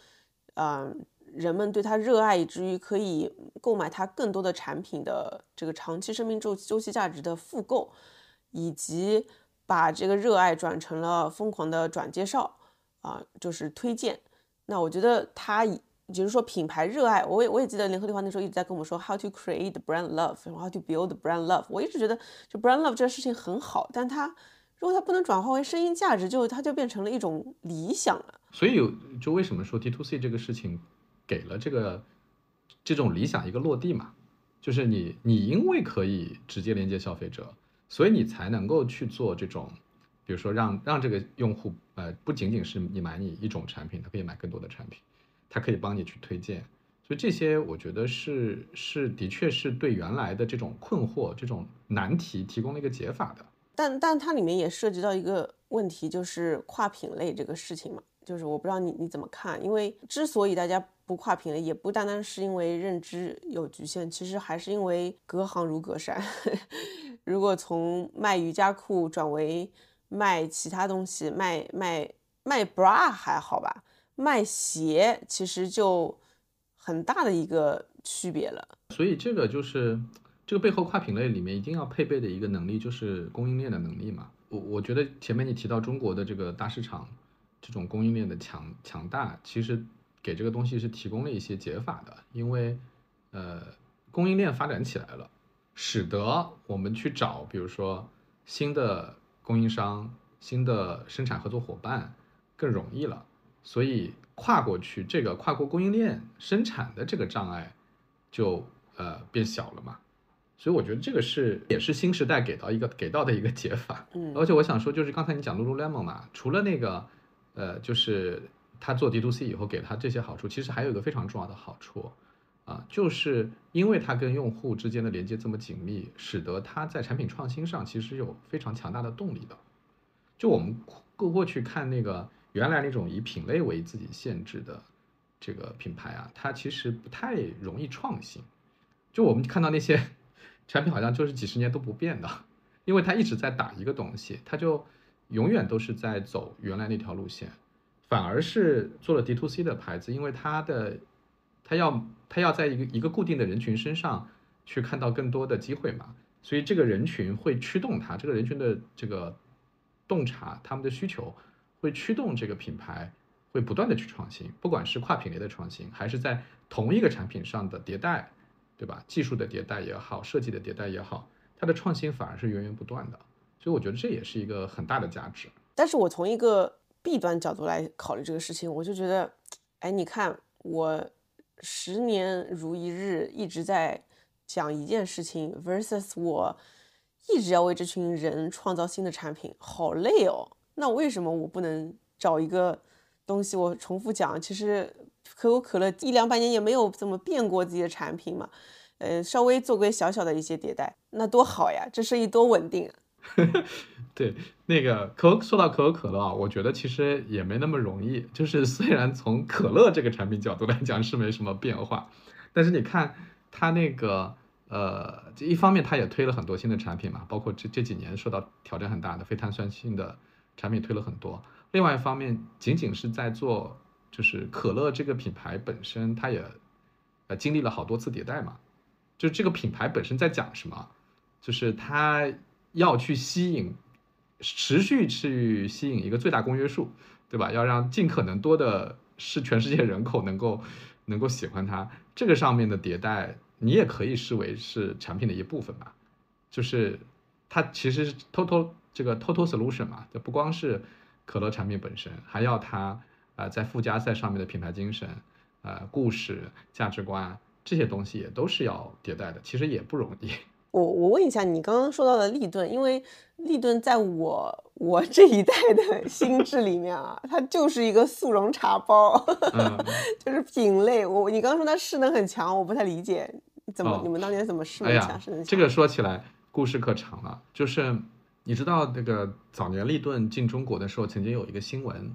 嗯。人们对它热爱，以至于可以购买它更多的产品的这个长期生命周期周期价值的复购，以及把这个热爱转成了疯狂的转介绍啊，就是推荐。那我觉得他，也就是说品牌热爱，我也我也记得联合利华那时候一直在跟我们说 how to create brand love，how to build brand love。我一直觉得就 brand love 这个事情很好，但它如果它不能转化为声音价值，就它就变成了一种理想了。所以就为什么说 D to C 这个事情给了这个这种理想一个落地嘛？就是你你因为可以直接连接消费者，所以你才能够去做这种，比如说让让这个用户呃不仅仅是你买你一种产品，他可以买更多的产品。他可以帮你去推荐，所以这些我觉得是是的确是对原来的这种困惑、这种难题提供了一个解法的。但但它里面也涉及到一个问题，就是跨品类这个事情嘛，就是我不知道你你怎么看？因为之所以大家不跨品类，也不单单是因为认知有局限，其实还是因为隔行如隔山。如果从卖瑜伽裤转为卖其他东西，卖卖卖 bra 还好吧？卖鞋其实就很大的一个区别了，所以这个就是这个背后跨品类里面一定要配备的一个能力，就是供应链的能力嘛。我我觉得前面你提到中国的这个大市场，这种供应链的强强大，其实给这个东西是提供了一些解法的，因为呃供应链发展起来了，使得我们去找比如说新的供应商、新的生产合作伙伴更容易了。所以跨过去，这个跨过供应链生产的这个障碍，就呃变小了嘛。所以我觉得这个是也是新时代给到一个给到的一个解法。嗯，而且我想说，就是刚才你讲 Lululemon 嘛，除了那个呃，就是他做 D to C 以后给他这些好处，其实还有一个非常重要的好处啊，就是因为它跟用户之间的连接这么紧密，使得它在产品创新上其实有非常强大的动力的。就我们过过去看那个。原来那种以品类为自己限制的这个品牌啊，它其实不太容易创新。就我们看到那些 产品，好像就是几十年都不变的，因为它一直在打一个东西，它就永远都是在走原来那条路线。反而是做了 D to C 的牌子，因为它的他要他要在一个一个固定的人群身上去看到更多的机会嘛，所以这个人群会驱动他，这个人群的这个洞察，他们的需求。会驱动这个品牌会不断的去创新，不管是跨品类的创新，还是在同一个产品上的迭代，对吧？技术的迭代也好，设计的迭代也好，它的创新反而是源源不断的。所以我觉得这也是一个很大的价值。但是我从一个弊端角度来考虑这个事情，我就觉得，哎，你看我十年如一日一直在讲一件事情，versus 我一直要为这群人创造新的产品，好累哦。那为什么我不能找一个东西？我重复讲，其实可口可乐一两百年也没有怎么变过自己的产品嘛，呃，稍微做个小小的一些迭代，那多好呀，这生意多稳定啊。对，那个可说到可口可乐啊，我觉得其实也没那么容易。就是 虽然从可乐这个产品角度来讲是没什么变化，但是你看它那个呃，一方面它也推了很多新的产品嘛，包括这这几年受到挑战很大的非碳酸性的。产品推了很多，另外一方面，仅仅是在做，就是可乐这个品牌本身，它也，呃，经历了好多次迭代嘛。就这个品牌本身在讲什么，就是它要去吸引，持续去吸引一个最大公约数，对吧？要让尽可能多的是全世界人口能够能够喜欢它。这个上面的迭代，你也可以视为是产品的一部分吧。就是它其实是偷偷。这个 total solution 嘛，就不光是可乐产品本身，还要它呃在附加在上面的品牌精神、呃故事、价值观这些东西也都是要迭代的，其实也不容易。我我问一下，你刚刚说到的立顿，因为立顿在我我这一代的心智里面啊，它就是一个速溶茶包，就是品类。我你刚刚说它势能很强，我不太理解，怎么你们当年怎么势能强？势能强？这个说起来故事可长了，就是。你知道那个早年立顿进中国的时候，曾经有一个新闻，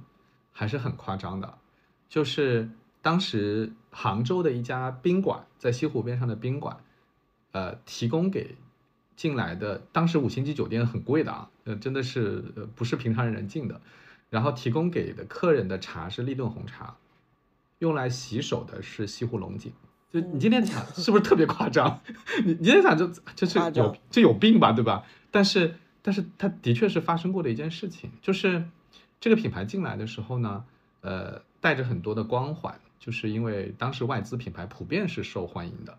还是很夸张的，就是当时杭州的一家宾馆，在西湖边上的宾馆，呃，提供给进来的，当时五星级酒店很贵的啊，呃，真的是呃不是平常人进的，然后提供给的客人的茶是立顿红茶，用来洗手的是西湖龙井，就你今天想是不是特别夸张？你你今天想就就是有就有病吧，对吧？但是。但是它的确是发生过的一件事情，就是这个品牌进来的时候呢，呃，带着很多的光环，就是因为当时外资品牌普遍是受欢迎的，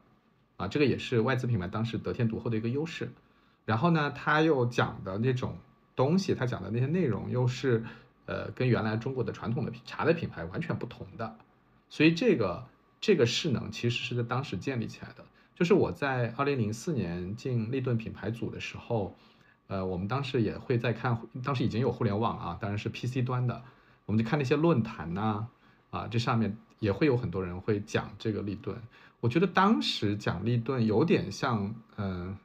啊，这个也是外资品牌当时得天独厚的一个优势。然后呢，他又讲的那种东西，他讲的那些内容又是，呃，跟原来中国的传统的茶的品牌完全不同的，所以这个这个势能其实是在当时建立起来的。就是我在二零零四年进立顿品牌组的时候，呃，我们当时也会在看，当时已经有互联网啊，当然是 PC 端的，我们就看那些论坛呐，啊，这上面也会有很多人会讲这个立顿。我觉得当时讲立顿有点像，嗯，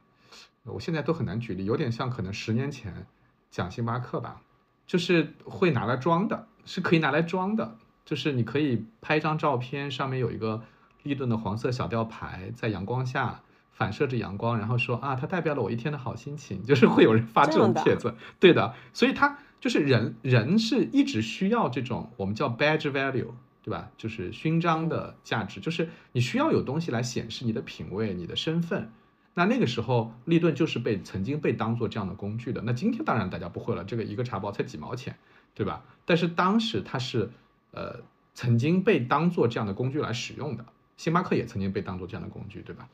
我现在都很难举例，有点像可能十年前讲星巴克吧，就是会拿来装的，是可以拿来装的，就是你可以拍一张照片，上面有一个。立顿的黄色小吊牌在阳光下反射着阳光，然后说啊，它代表了我一天的好心情，就是会有人发这种帖子，对的，所以它就是人人是一直需要这种我们叫 badge value，对吧？就是勋章的价值，就是你需要有东西来显示你的品味、你的身份。那那个时候，利顿就是被曾经被当做这样的工具的。那今天当然大家不会了，这个一个茶包才几毛钱，对吧？但是当时它是呃曾经被当做这样的工具来使用的。星巴克也曾经被当做这样的工具，对吧？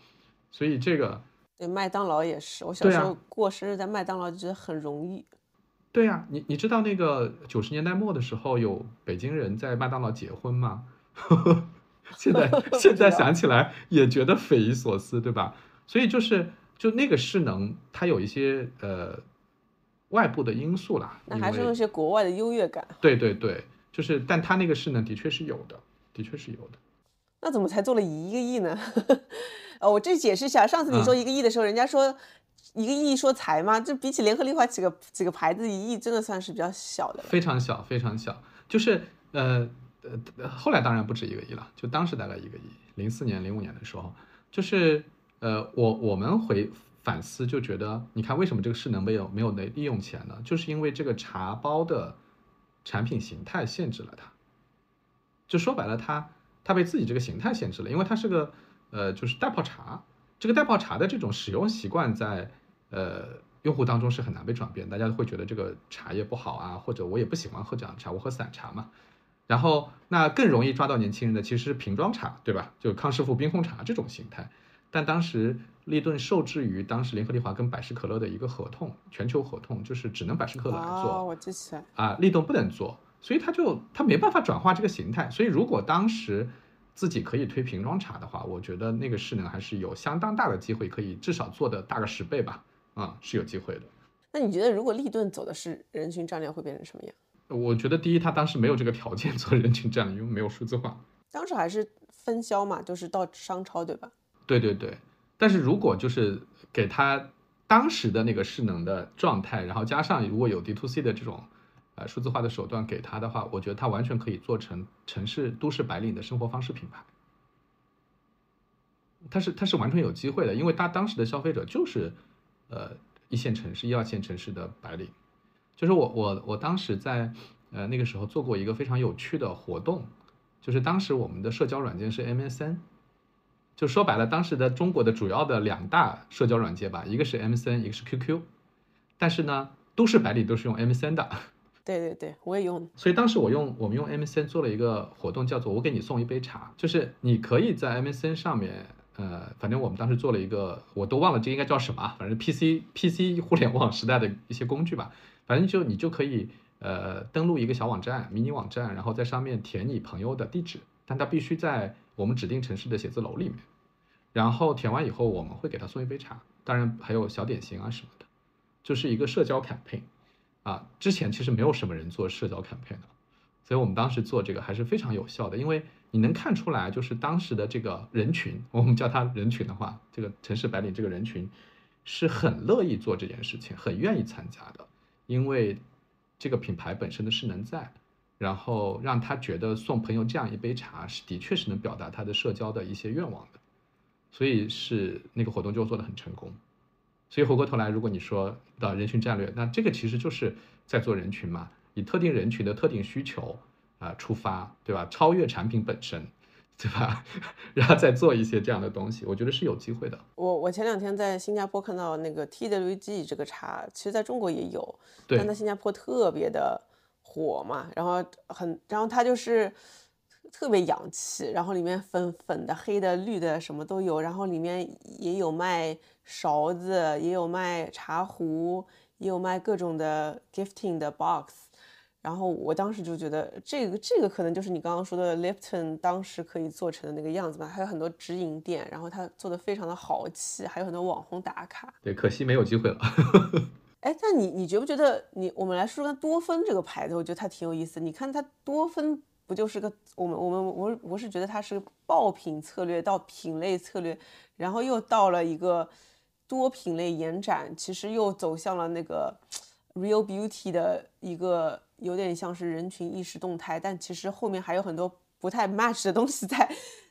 所以这个对麦当劳也是，我小时候过生日在麦当劳就觉得很容易。对呀，你你知道那个九十年代末的时候有北京人在麦当劳结婚吗？现在 现在想起来也觉得匪夷所思，对吧？所以就是就那个势能，它有一些呃外部的因素啦。那还是有些国外的优越感。对对对，就是但它那个势能的确是有的，的确是有的。那怎么才做了一个亿呢？呃，我这解释一下，上次你说一个亿的时候，人家说一个亿说财嘛，这比起联合利华几个几个牌子，一亿真的算是比较小的。非常小，非常小。就是呃呃，后来当然不止一个亿了，就当时大概一个亿。零四年、零五年的时候，就是呃，我我们回反思就觉得，你看为什么这个势能没有没有能利用起来呢？就是因为这个茶包的产品形态限制了它。就说白了，它。它被自己这个形态限制了，因为它是个，呃，就是袋泡茶。这个袋泡茶的这种使用习惯，在呃用户当中是很难被转变。大家会觉得这个茶叶不好啊，或者我也不喜欢喝这样的茶，我喝散茶嘛。然后那更容易抓到年轻人的其实是瓶装茶，对吧？就康师傅冰红茶这种形态。但当时立顿受制于当时联合利华跟百事可乐的一个合同，全球合同，就是只能百事可乐来做。我记起来。啊，立顿不能做。所以他就他没办法转化这个形态，所以如果当时自己可以推瓶装茶的话，我觉得那个势能还是有相当大的机会，可以至少做的大个十倍吧，啊，是有机会的。那你觉得如果立顿走的是人群战略，会变成什么样？我觉得第一，他当时没有这个条件 做人群战略，因为没有数字化。当时还是分销嘛，就是到商超，对吧？对对对。但是如果就是给他当时的那个势能的状态，然后加上如果有 D to C 的这种。呃，数字化的手段给他的话，我觉得他完全可以做成城市都市白领的生活方式品牌。他是他是完全有机会的，因为他当时的消费者就是，呃，一线城市、一二线城市的白领。就是我我我当时在呃那个时候做过一个非常有趣的活动，就是当时我们的社交软件是 MSN，就说白了，当时的中国的主要的两大社交软件吧，一个是 MSN，一个是 QQ，但是呢，都市白领都是用 MSN 的。对对对，我也用。所以当时我用我们用 MSN 做了一个活动，叫做“我给你送一杯茶”，就是你可以在 MSN 上面，呃，反正我们当时做了一个，我都忘了这应该叫什么，反正 PC PC 互联网时代的一些工具吧，反正就你就可以呃登录一个小网站、迷你网站，然后在上面填你朋友的地址，但他必须在我们指定城市的写字楼里面，然后填完以后，我们会给他送一杯茶，当然还有小点心啊什么的，就是一个社交 campaign。啊，之前其实没有什么人做社交 campaign 的，所以我们当时做这个还是非常有效的，因为你能看出来，就是当时的这个人群，我们叫他人群的话，这个城市白领这个人群是很乐意做这件事情，很愿意参加的，因为这个品牌本身的势能在，然后让他觉得送朋友这样一杯茶是的确是能表达他的社交的一些愿望的，所以是那个活动就做的很成功。所以回过头来，如果你说到人群战略，那这个其实就是在做人群嘛，以特定人群的特定需求啊出发，对吧？超越产品本身，对吧？然后再做一些这样的东西，我觉得是有机会的。我我前两天在新加坡看到那个 TWG 这个茶，其实在中国也有，但在新加坡特别的火嘛，然后很，然后它就是特别洋气，然后里面粉粉的、黑的、绿的什么都有，然后里面也有卖勺子，也有卖茶壶，也有卖各种的 gifting 的 box。然后我当时就觉得，这个这个可能就是你刚刚说的 Lipton 当时可以做成的那个样子吧。还有很多直营店，然后它做的非常的豪气，还有很多网红打卡。对，可惜没有机会了。哎，但你你觉不觉得，你我们来说说多芬这个牌子，我觉得它挺有意思。你看它多芬不就是个我们我们我我是觉得它是个爆品策略到品类策略，然后又到了一个多品类延展，其实又走向了那个 Real Beauty 的一个。有点像是人群意识动态，但其实后面还有很多不太 match 的东西在。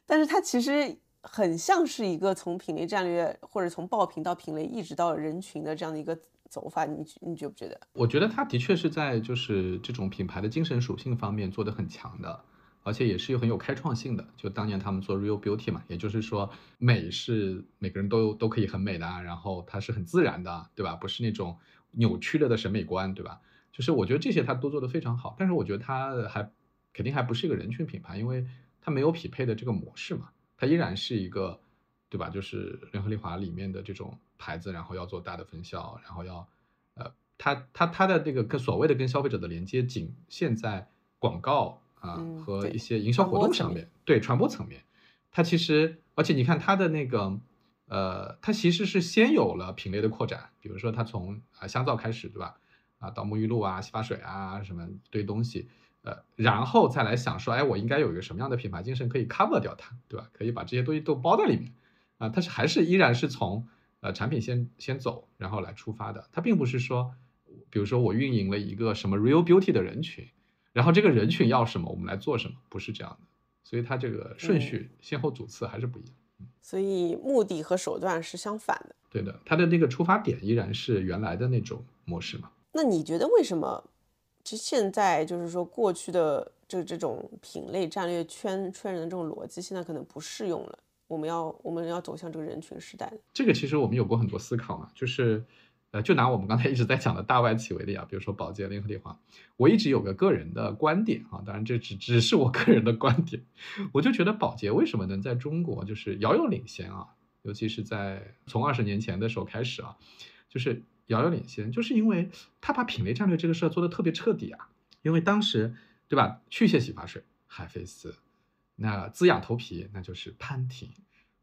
但是它其实很像是一个从品类战略，或者从爆品到品类，一直到人群的这样的一个走法。你觉你觉不觉得？我觉得它的确是在就是这种品牌的精神属性方面做得很强的，而且也是有很有开创性的。就当年他们做 Real Beauty 嘛，也就是说美是每个人都都可以很美的，然后它是很自然的，对吧？不是那种扭曲了的审美观，对吧？就是我觉得这些他都做得非常好，但是我觉得他还肯定还不是一个人群品牌，因为它没有匹配的这个模式嘛，它依然是一个，对吧？就是联合利华里面的这种牌子，然后要做大的分销，然后要，呃，它它它的这个跟所谓的跟消费者的连接仅限在广告啊和一些营销活动上面，对传播层面，它其实而且你看它的那个，呃，它其实是先有了品类的扩展，比如说它从啊香皂开始，对吧？啊，到沐浴露啊、洗发水啊什么堆东西，呃，然后再来想说，哎，我应该有一个什么样的品牌精神可以 cover 掉它，对吧？可以把这些东西都包在里面，啊，它是还是依然是从呃产品先先走，然后来出发的。它并不是说，比如说我运营了一个什么 real beauty 的人群，然后这个人群要什么，我们来做什么，不是这样的。所以它这个顺序先后主次还是不一样。所以目的和手段是相反的。对的，它的那个出发点依然是原来的那种模式嘛。那你觉得为什么？其实现在就是说，过去的这这种品类战略圈圈人的这种逻辑，现在可能不适用了。我们要我们要走向这个人群时代。这个其实我们有过很多思考嘛，就是，呃，就拿我们刚才一直在讲的大外企为例啊，比如说宝洁、联合利华，我一直有个个人的观点啊，当然这只只是我个人的观点，我就觉得宝洁为什么能在中国就是遥遥领先啊？尤其是在从二十年前的时候开始啊，就是。遥遥领先，就是因为他把品类战略这个事儿做的特别彻底啊。因为当时，对吧？去屑洗发水海飞丝，那滋养头皮那就是潘婷，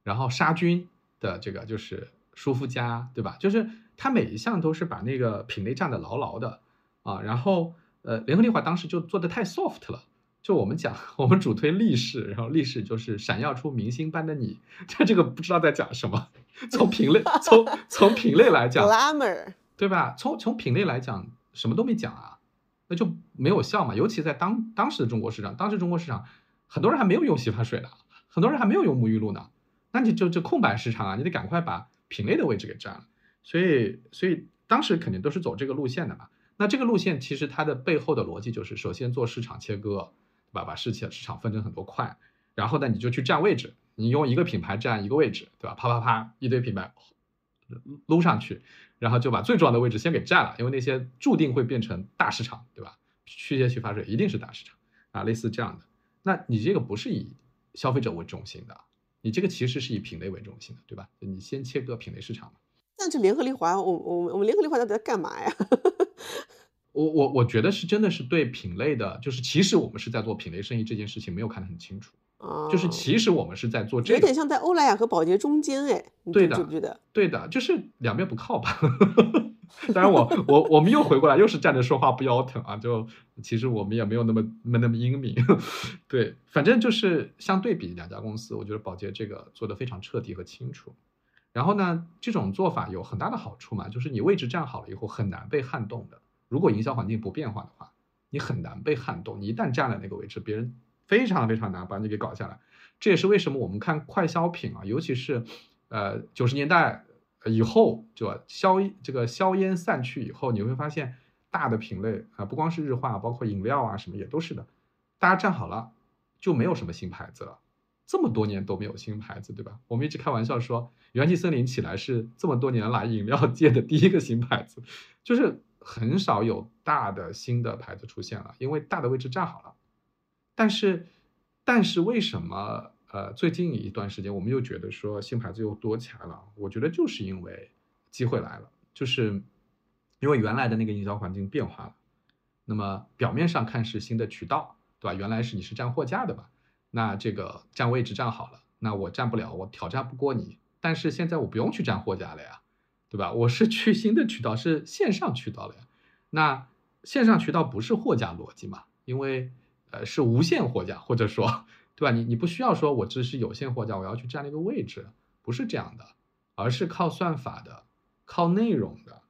然后杀菌的这个就是舒肤佳，对吧？就是它每一项都是把那个品类占得牢牢的啊。然后，呃，联合利华当时就做的太 soft 了。就我们讲，我们主推力士，然后力士就是闪耀出明星般的你，他这个不知道在讲什么。从品类，从从品类来讲，glamour，对吧？从从品类来讲，什么都没讲啊，那就没有效嘛。尤其在当当时的中国市场，当时中国市场很多人还没有用洗发水呢，很多人还没有用沐浴露呢，那你就就空白市场啊，你得赶快把品类的位置给占了。所以所以当时肯定都是走这个路线的嘛。那这个路线其实它的背后的逻辑就是，首先做市场切割，对吧？把市场市场分成很多块，然后呢你就去占位置。你用一个品牌占一个位置，对吧？啪啪啪，一堆品牌撸上去，然后就把最重要的位置先给占了，因为那些注定会变成大市场，对吧？去屑洗发水一定是大市场啊，类似这样的。那你这个不是以消费者为中心的，你这个其实是以品类为中心的，对吧？你先切割品类市场嘛。那这联合利华，我我我们联合利华到底在干嘛呀？我我我觉得是真的是对品类的，就是其实我们是在做品类生意这件事情没有看得很清楚。就是其实我们是在做这个，有点像在欧莱雅和宝洁中间，哎，对的？对的，就是两边不靠吧。当然，我我我们又回过来，又是站着说话不腰疼啊。就其实我们也没有那么没那么英明。对，反正就是相对比两家公司，我觉得宝洁这个做的非常彻底和清楚。然后呢，这种做法有很大的好处嘛，就是你位置站好了以后很难被撼动的。如果营销环境不变化的话，你很难被撼动。你一旦站了那个位置，别人。非常非常难把你给搞下来，这也是为什么我们看快消品啊，尤其是，呃九十年代以后就消这个硝烟散去以后，你会发现大的品类啊，不光是日化，包括饮料啊什么也都是的，大家站好了就没有什么新牌子了，这么多年都没有新牌子，对吧？我们一直开玩笑说，元气森林起来是这么多年来饮料界的第一个新牌子，就是很少有大的新的牌子出现了，因为大的位置站好了。但是，但是为什么呃最近一段时间我们又觉得说新牌子又多起来了？我觉得就是因为机会来了，就是因为原来的那个营销环境变化了。那么表面上看是新的渠道，对吧？原来是你是占货架的嘛，那这个占位置占好了，那我占不了，我挑战不过你。但是现在我不用去占货架了呀，对吧？我是去新的渠道，是线上渠道了呀。那线上渠道不是货架逻辑嘛？因为呃是无限货架，或者说对吧？你你不需要说我这是有限货架，我要去占那个位置，不是这样的，而是靠算法的，靠内容的。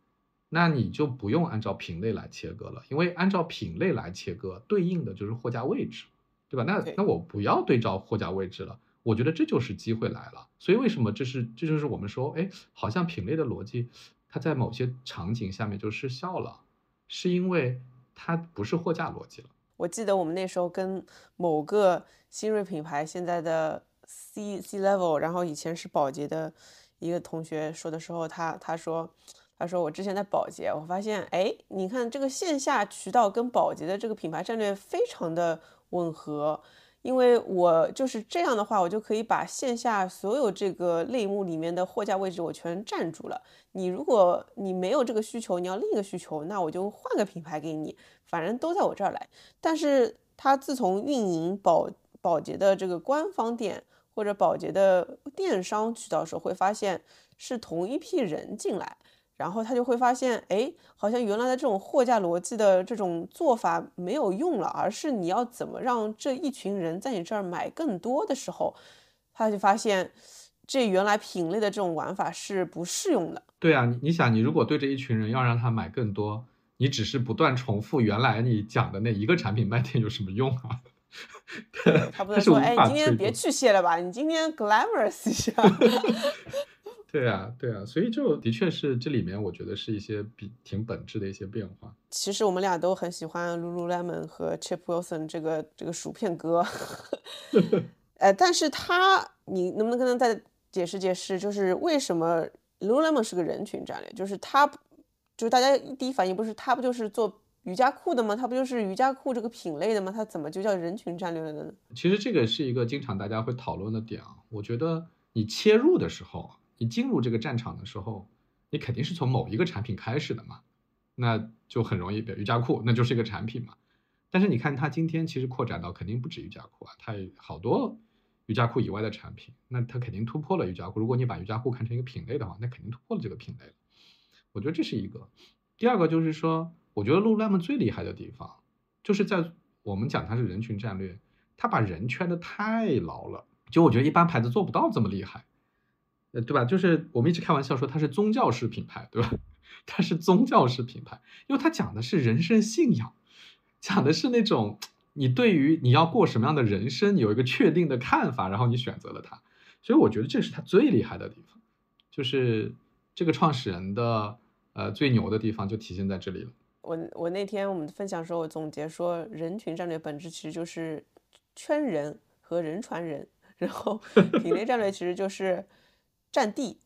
那你就不用按照品类来切割了，因为按照品类来切割，对应的就是货架位置，对吧？那那我不要对照货架位置了，我觉得这就是机会来了。所以为什么这是这就是我们说，哎，好像品类的逻辑，它在某些场景下面就失效了，是因为它不是货架逻辑了。我记得我们那时候跟某个新锐品牌现在的 C C level，然后以前是保洁的一个同学说的时候，他他说。他说：“我之前在保洁，我发现，哎，你看这个线下渠道跟保洁的这个品牌战略非常的吻合，因为我就是这样的话，我就可以把线下所有这个类目里面的货架位置我全占住了。你如果你没有这个需求，你要另一个需求，那我就换个品牌给你，反正都在我这儿来。但是他自从运营保保洁的这个官方店或者保洁的电商渠道时候，会发现是同一批人进来。”然后他就会发现，哎，好像原来的这种货架逻辑的这种做法没有用了，而是你要怎么让这一群人在你这儿买更多的时候，他就发现这原来品类的这种玩法是不适用的。对啊，你你想，你如果对着一群人要让他买更多，你只是不断重复原来你讲的那一个产品卖点有什么用啊？他不能说，哎，今天别去卸了吧，你今天 glamorous 一下。对啊，对啊，所以就的确是这里面，我觉得是一些比挺本质的一些变化。其实我们俩都很喜欢 Lululemon 和 Chip Wilson 这个这个薯片哥，呃，但是他，你能不能跟他再解释解释，就是为什么 Lululemon 是个人群战略？就是他，就是大家第一反应不是他不就是做瑜伽裤的吗？他不就是瑜伽裤这个品类的吗？他怎么就叫人群战略了呢？其实这个是一个经常大家会讨论的点啊。我觉得你切入的时候。你进入这个战场的时候，你肯定是从某一个产品开始的嘛，那就很容易，比如瑜伽裤，那就是一个产品嘛。但是你看它今天其实扩展到肯定不止瑜伽裤啊，它好多瑜伽裤以外的产品，那它肯定突破了瑜伽裤。如果你把瑜伽裤看成一个品类的话，那肯定突破了这个品类。我觉得这是一个。第二个就是说，我觉得 Lululemon 最厉害的地方，就是在我们讲它是人群战略，它把人圈的太牢了，就我觉得一般牌子做不到这么厉害。呃对吧？就是我们一直开玩笑说它是宗教式品牌，对吧？它是宗教式品牌，因为它讲的是人生信仰，讲的是那种你对于你要过什么样的人生有一个确定的看法，然后你选择了它。所以我觉得这是它最厉害的地方，就是这个创始人的呃最牛的地方就体现在这里了。我我那天我们分享时候，我总结说，人群战略本质其实就是圈人和人传人，然后 品类战略其实就是。占地，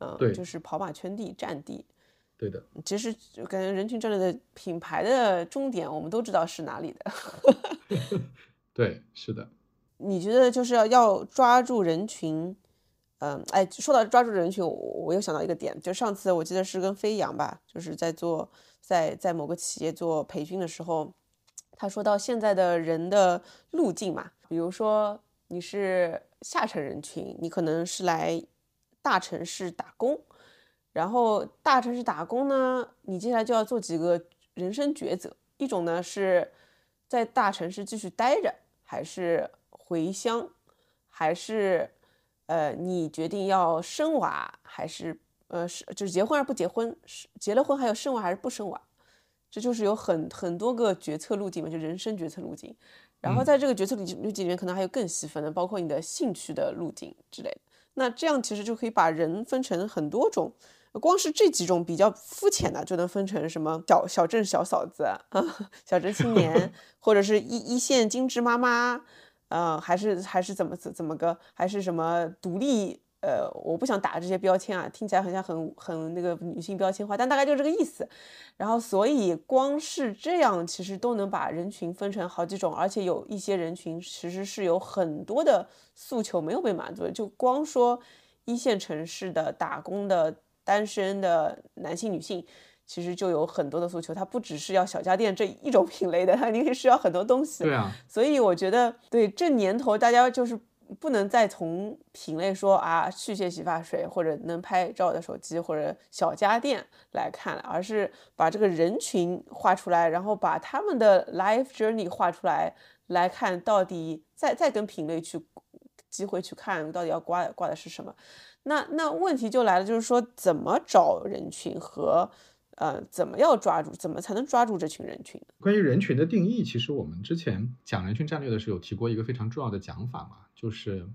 嗯，对，就是跑马圈地，占地。对的，其实感觉人群战略的品牌的终点，我们都知道是哪里的。对，是的。你觉得就是要要抓住人群，嗯，哎，说到抓住人群，我又想到一个点，就上次我记得是跟飞扬吧，就是在做在在某个企业做培训的时候，他说到现在的人的路径嘛，比如说你是下沉人群，你可能是来。大城市打工，然后大城市打工呢，你接下来就要做几个人生抉择。一种呢是在大城市继续待着，还是回乡，还是呃你决定要生娃，还是呃是就是结婚还是不结婚？是结了婚还有生娃还是不生娃？这就是有很很多个决策路径嘛，就人生决策路径。然后在这个决策路路径里面，可能还有更细分的，包括你的兴趣的路径之类的。那这样其实就可以把人分成很多种，光是这几种比较肤浅的，就能分成什么小小镇小嫂子啊，小镇青年，或者是一一线精致妈妈，呃，还是还是怎么怎怎么个，还是什么独立呃，我不想打这些标签啊，听起来很像很很那个女性标签化，但大概就是这个意思。然后，所以光是这样，其实都能把人群分成好几种，而且有一些人群其实是有很多的诉求没有被满足的。就光说一线城市的打工的单身的男性、女性，其实就有很多的诉求。它不只是要小家电这一种 品类的，它肯定是要很多东西。对啊。所以我觉得，对这年头，大家就是。不能再从品类说啊，去屑洗发水或者能拍照的手机或者小家电来看了，而是把这个人群画出来，然后把他们的 life journey 画出来来看，到底再再跟品类去机会去看到底要挂挂的是什么。那那问题就来了，就是说怎么找人群和。呃，怎么要抓住？怎么才能抓住这群人群？关于人群的定义，其实我们之前讲人群战略的时候有提过一个非常重要的讲法嘛，就是，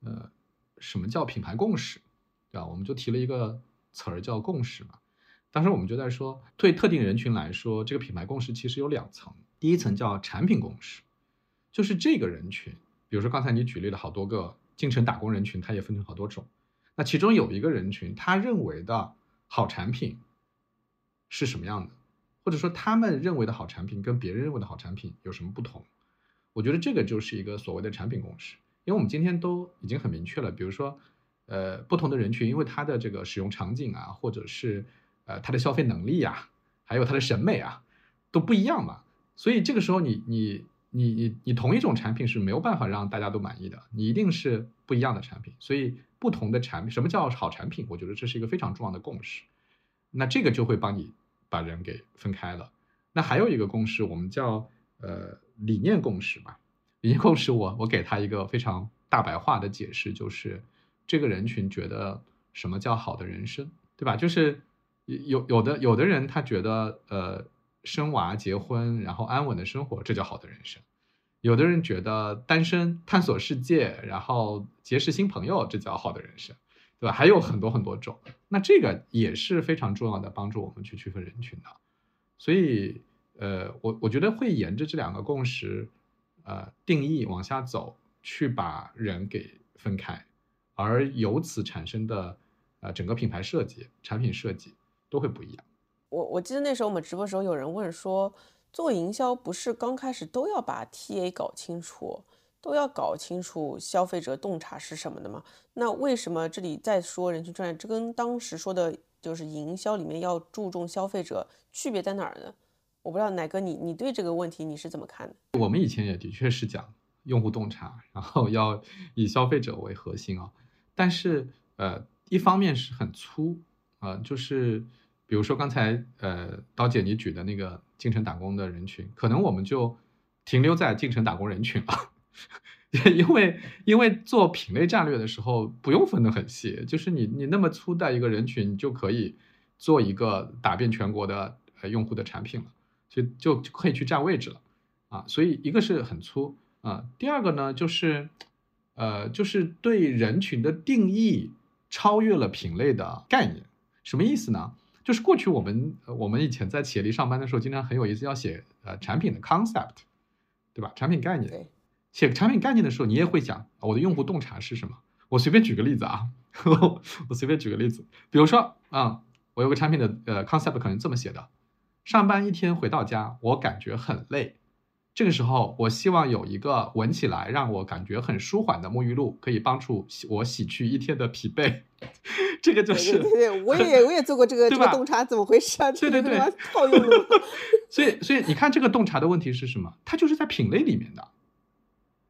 呃，什么叫品牌共识，对吧？我们就提了一个词儿叫共识嘛。当时我们就在说，对特定人群来说，这个品牌共识其实有两层。第一层叫产品共识，就是这个人群，比如说刚才你举例了好多个进城打工人群，它也分成好多种。那其中有一个人群，他认为的好产品。是什么样的，或者说他们认为的好产品跟别人认为的好产品有什么不同？我觉得这个就是一个所谓的产品共识。因为我们今天都已经很明确了，比如说，呃，不同的人群，因为他的这个使用场景啊，或者是呃他的消费能力呀，还有他的审美啊，都不一样嘛。所以这个时候，你你你你你同一种产品是没有办法让大家都满意的，你一定是不一样的产品。所以不同的产品，什么叫好产品？我觉得这是一个非常重要的共识。那这个就会帮你。把人给分开了。那还有一个共识，我们叫呃理念共识吧。理念共识，我我给他一个非常大白话的解释，就是这个人群觉得什么叫好的人生，对吧？就是有有的有的人他觉得呃生娃结婚然后安稳的生活这叫好的人生，有的人觉得单身探索世界然后结识新朋友这叫好的人生。对吧？还有很多很多种，那这个也是非常重要的，帮助我们去区分人群的。所以，呃，我我觉得会沿着这两个共识，呃，定义往下走，去把人给分开，而由此产生的，呃，整个品牌设计、产品设计都会不一样。我我记得那时候我们直播时候有人问说，做营销不是刚开始都要把 TA 搞清楚？都要搞清楚消费者洞察是什么的吗？那为什么这里再说人群专业，这跟当时说的就是营销里面要注重消费者区别在哪儿呢？我不知道奶哥，你你对这个问题你是怎么看的？我们以前也的确是讲用户洞察，然后要以消费者为核心啊。但是呃，一方面是很粗啊，就是比如说刚才呃刀姐你举的那个进城打工的人群，可能我们就停留在进城打工人群了。因为因为做品类战略的时候不用分得很细，就是你你那么粗的一个人群你就可以做一个打遍全国的呃用户的产品了，就就可以去占位置了啊。所以一个是很粗啊，第二个呢就是呃就是对人群的定义超越了品类的概念，什么意思呢？就是过去我们我们以前在企业里上班的时候，经常很有意思要写呃产品的 concept，对吧？产品概念。写产品概念的时候，你也会讲我的用户洞察是什么？我随便举个例子啊，我随便举个例子，比如说啊，我有个产品的呃 concept 可能这么写的：上班一天回到家，我感觉很累，这个时候我希望有一个闻起来让我感觉很舒缓的沐浴露，可以帮助我洗去一天的疲惫。这个就是对对，我也 我也做过这个这个洞察，怎么回事啊？对对对，套用了。所以所以你看这个洞察的问题是什么？它就是在品类里面的。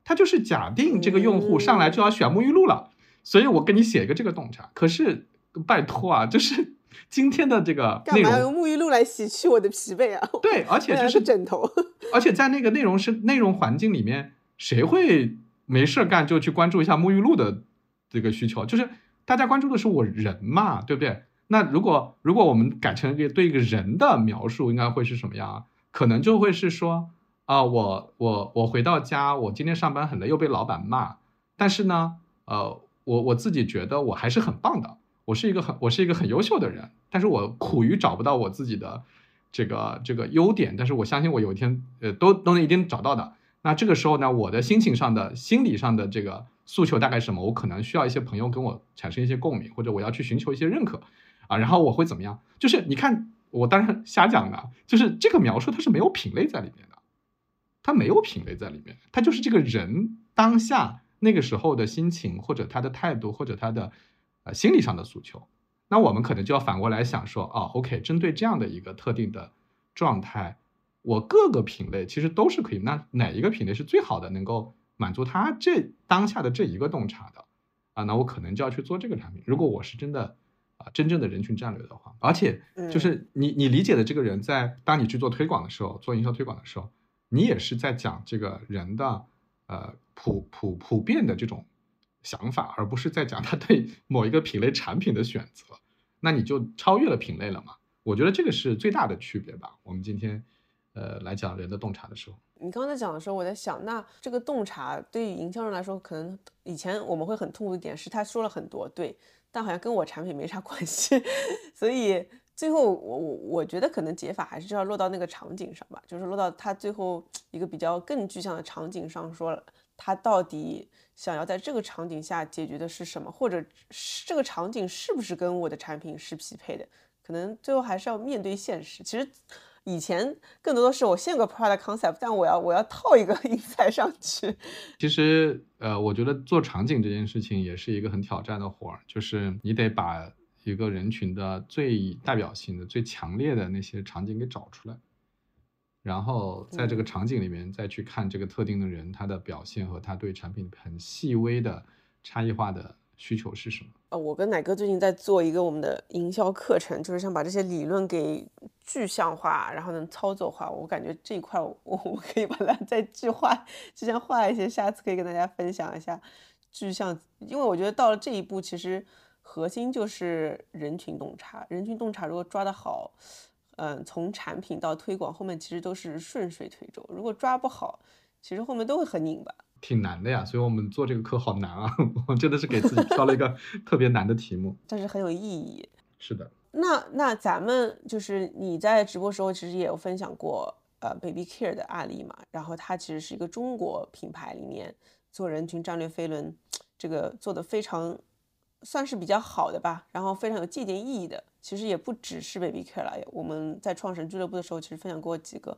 它就是假定这个用户上来就要选沐浴露了，所以我给你写一个这个洞察。可是拜托啊，就是今天的这个干嘛用沐浴露来洗去我的疲惫啊？对，而且就是枕头。而且在那个内容是内容环境里面，谁会没事干就去关注一下沐浴露的这个需求？就是大家关注的是我人嘛，对不对？那如果如果我们改成一个对一个人的描述，应该会是什么样啊？可能就会是说。啊，我我我回到家，我今天上班很累，又被老板骂。但是呢，呃，我我自己觉得我还是很棒的，我是一个很我是一个很优秀的人。但是我苦于找不到我自己的这个这个优点，但是我相信我有一天，呃，都都能一定找到的。那这个时候呢，我的心情上的、心理上的这个诉求大概是什么？我可能需要一些朋友跟我产生一些共鸣，或者我要去寻求一些认可啊，然后我会怎么样？就是你看，我当然瞎讲的，就是这个描述它是没有品类在里面的，它没有品类在里面，它就是这个人当下那个时候的心情，或者他的态度，或者他的呃心理上的诉求。那我们可能就要反过来想说，哦，OK，针对这样的一个特定的状态，我各个品类其实都是可以。那哪一个品类是最好的，能够满足他这当下的这一个洞察的啊？那我可能就要去做这个产品。如果我是真的啊，真正的人群战略的话，而且就是你你理解的这个人，在当你去做推广的时候，做营销推广的时候，你也是在讲这个人的呃普普普遍的这种。想法，而不是在讲他对某一个品类产品的选择，那你就超越了品类了嘛？我觉得这个是最大的区别吧。我们今天，呃，来讲人的洞察的时候，你刚才讲的时候，我在想，那这个洞察对于营销人来说，可能以前我们会很痛苦一点是，他说了很多对，但好像跟我产品没啥关系，所以最后我我我觉得可能解法还是要落到那个场景上吧，就是落到他最后一个比较更具象的场景上，说了他到底。想要在这个场景下解决的是什么，或者是这个场景是不是跟我的产品是匹配的？可能最后还是要面对现实。其实以前更多的是我现个 product concept，但我要我要套一个 银彩上去。其实呃，我觉得做场景这件事情也是一个很挑战的活儿，就是你得把一个人群的最代表性的、最强烈的那些场景给找出来。然后在这个场景里面再去看这个特定的人他的表现和他对产品很细微的差异化的需求是什么？呃，我跟奶哥最近在做一个我们的营销课程，就是想把这些理论给具象化，然后能操作化。我感觉这一块我我可以把它 再具化，具象化一些，下次可以跟大家分享一下具象。因为我觉得到了这一步，其实核心就是人群洞察。人群洞察如果抓得好。嗯，从产品到推广，后面其实都是顺水推舟。如果抓不好，其实后面都会很拧巴。挺难的呀，所以我们做这个课好难啊！我真的是给自己挑了一个 特别难的题目，但是很有意义。是的。那那咱们就是你在直播时候其实也有分享过呃 Baby Care 的案例嘛？然后它其实是一个中国品牌里面做人群战略飞轮，这个做的非常算是比较好的吧，然后非常有借鉴意义的。其实也不只是 Baby Care 了，我们在创神俱乐部的时候，其实分享过几个。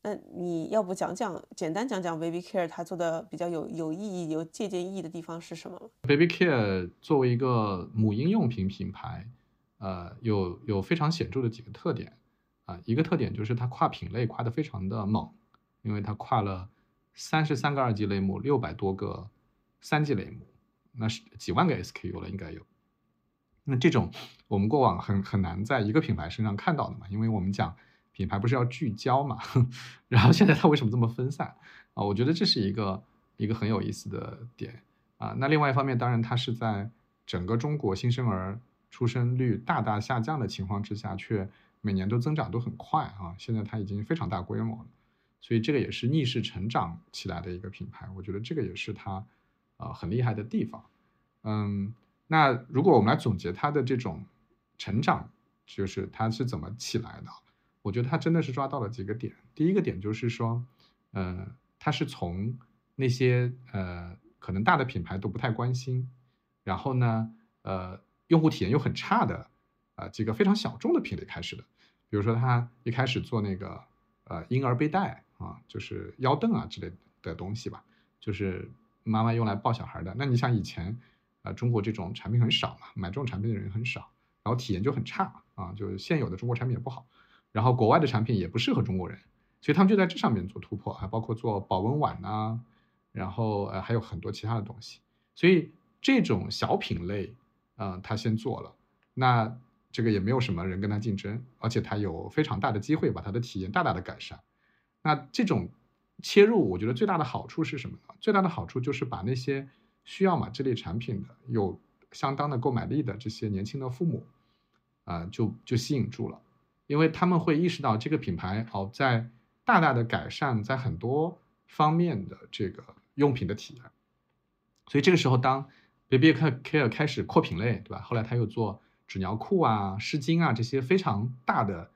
那你要不讲讲，简单讲讲 Baby Care 它做的比较有有意义、有借鉴意义的地方是什么？Baby Care 作为一个母婴用品品牌，呃，有有非常显著的几个特点啊。一个特点就是它跨品类跨的非常的猛，因为它跨了三十三个二级类目，六百多个三级类目，那是几万个 SKU 了，应该有。那这种我们过往很很难在一个品牌身上看到的嘛，因为我们讲品牌不是要聚焦嘛，然后现在它为什么这么分散啊？我觉得这是一个一个很有意思的点啊。那另外一方面，当然它是在整个中国新生儿出生率大大下降的情况之下，却每年都增长都很快啊。现在它已经非常大规模了，所以这个也是逆势成长起来的一个品牌。我觉得这个也是它啊很厉害的地方，嗯。那如果我们来总结他的这种成长，就是他是怎么起来的？我觉得他真的是抓到了几个点。第一个点就是说，呃，他是从那些呃可能大的品牌都不太关心，然后呢，呃，用户体验又很差的啊几个非常小众的品类开始的。比如说他一开始做那个呃婴儿背带啊，就是腰凳啊之类的东西吧，就是妈妈用来抱小孩的。那你想以前。中国这种产品很少嘛，买这种产品的人很少，然后体验就很差啊，就现有的中国产品也不好，然后国外的产品也不适合中国人，所以他们就在这上面做突破，还包括做保温碗呐，然后呃还有很多其他的东西，所以这种小品类，呃，他先做了，那这个也没有什么人跟他竞争，而且他有非常大的机会把他的体验大大的改善，那这种切入，我觉得最大的好处是什么呢？最大的好处就是把那些。需要买这类产品的有相当的购买力的这些年轻的父母，啊，就就吸引住了，因为他们会意识到这个品牌哦，在大大的改善在很多方面的这个用品的体验，所以这个时候当 Baby Care 开始扩品类，对吧？后来他又做纸尿裤啊、湿巾啊这些非常大的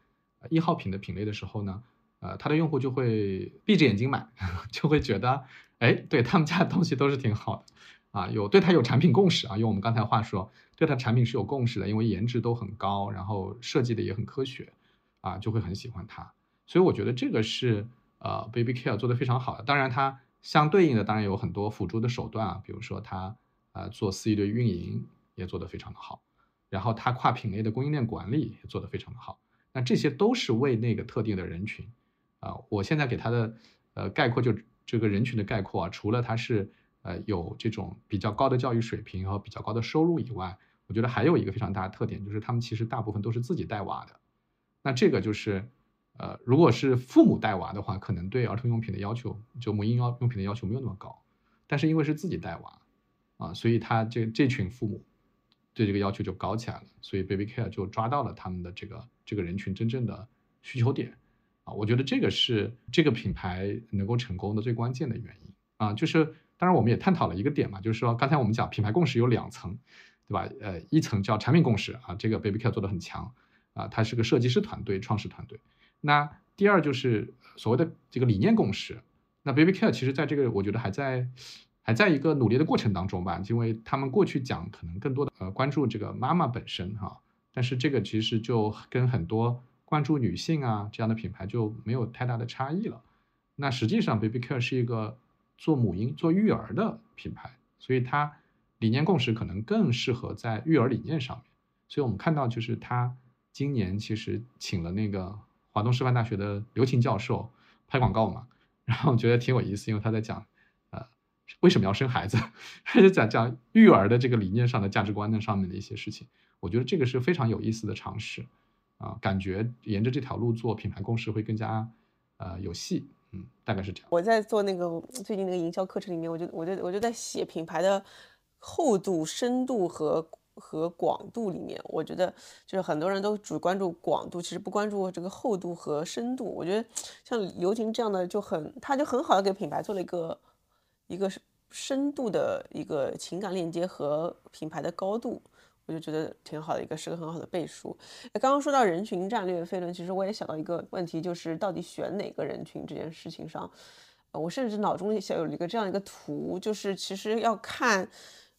一号品的品类的时候呢，呃，他的用户就会闭着眼睛买，就会觉得。哎，对他们家的东西都是挺好的啊，有对他有产品共识啊，用我们刚才话说，对他产品是有共识的，因为颜值都很高，然后设计的也很科学，啊，就会很喜欢它。所以我觉得这个是呃，Baby Care 做的非常好的。当然，它相对应的当然有很多辅助的手段啊，比如说它呃做私域的运营也做得非常的好，然后它跨品类的供应链管理也做得非常的好。那这些都是为那个特定的人群啊。我现在给他的呃概括就这个人群的概括啊，除了他是呃有这种比较高的教育水平和比较高的收入以外，我觉得还有一个非常大的特点，就是他们其实大部分都是自己带娃的。那这个就是呃，如果是父母带娃的话，可能对儿童用品的要求，就母婴用用品的要求没有那么高。但是因为是自己带娃啊，所以他这这群父母。对这个要求就高起来了，所以 Baby Care 就抓到了他们的这个这个人群真正的需求点啊，我觉得这个是这个品牌能够成功的最关键的原因啊，就是当然我们也探讨了一个点嘛，就是说刚才我们讲品牌共识有两层，对吧？呃，一层叫产品共识啊，这个 Baby Care 做的很强啊，它是个设计师团队、创始团队。那第二就是所谓的这个理念共识，那 Baby Care 其实在这个我觉得还在。还在一个努力的过程当中吧，因为他们过去讲可能更多的呃关注这个妈妈本身哈，但是这个其实就跟很多关注女性啊这样的品牌就没有太大的差异了。那实际上，Baby Care 是一个做母婴、做育儿的品牌，所以它理念共识可能更适合在育儿理念上面。所以我们看到就是他今年其实请了那个华东师范大学的刘琴教授拍广告嘛，然后觉得挺有意思，因为他在讲。呃为什么要生孩子？还是讲讲育儿的这个理念上的价值观的上面的一些事情？我觉得这个是非常有意思的尝试啊，感觉沿着这条路做品牌共识会更加呃有戏，嗯，大概是这样。我在做那个最近那个营销课程里面，我就我就我就在写品牌的厚度、深度和和广度里面，我觉得就是很多人都只关注广度，其实不关注这个厚度和深度。我觉得像刘婷这样的就很，他就很好的给品牌做了一个。一个深度的一个情感链接和品牌的高度，我就觉得挺好的，一个是个很好的背书。刚刚说到人群战略飞轮，其实我也想到一个问题，就是到底选哪个人群这件事情上，我甚至脑中想有一个这样一个图，就是其实要看，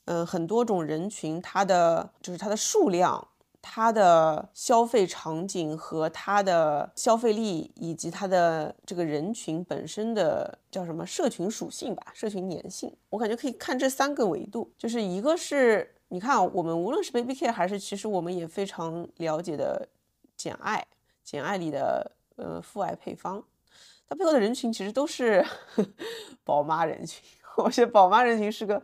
嗯，很多种人群它的就是它的数量。它的消费场景和它的消费力，以及它的这个人群本身的叫什么社群属性吧，社群粘性，我感觉可以看这三个维度，就是一个是你看我们无论是 Baby Care 还是其实我们也非常了解的简爱，简爱里的呃父爱配方，它背后的人群其实都是 宝妈人群，我觉得宝妈人群是个，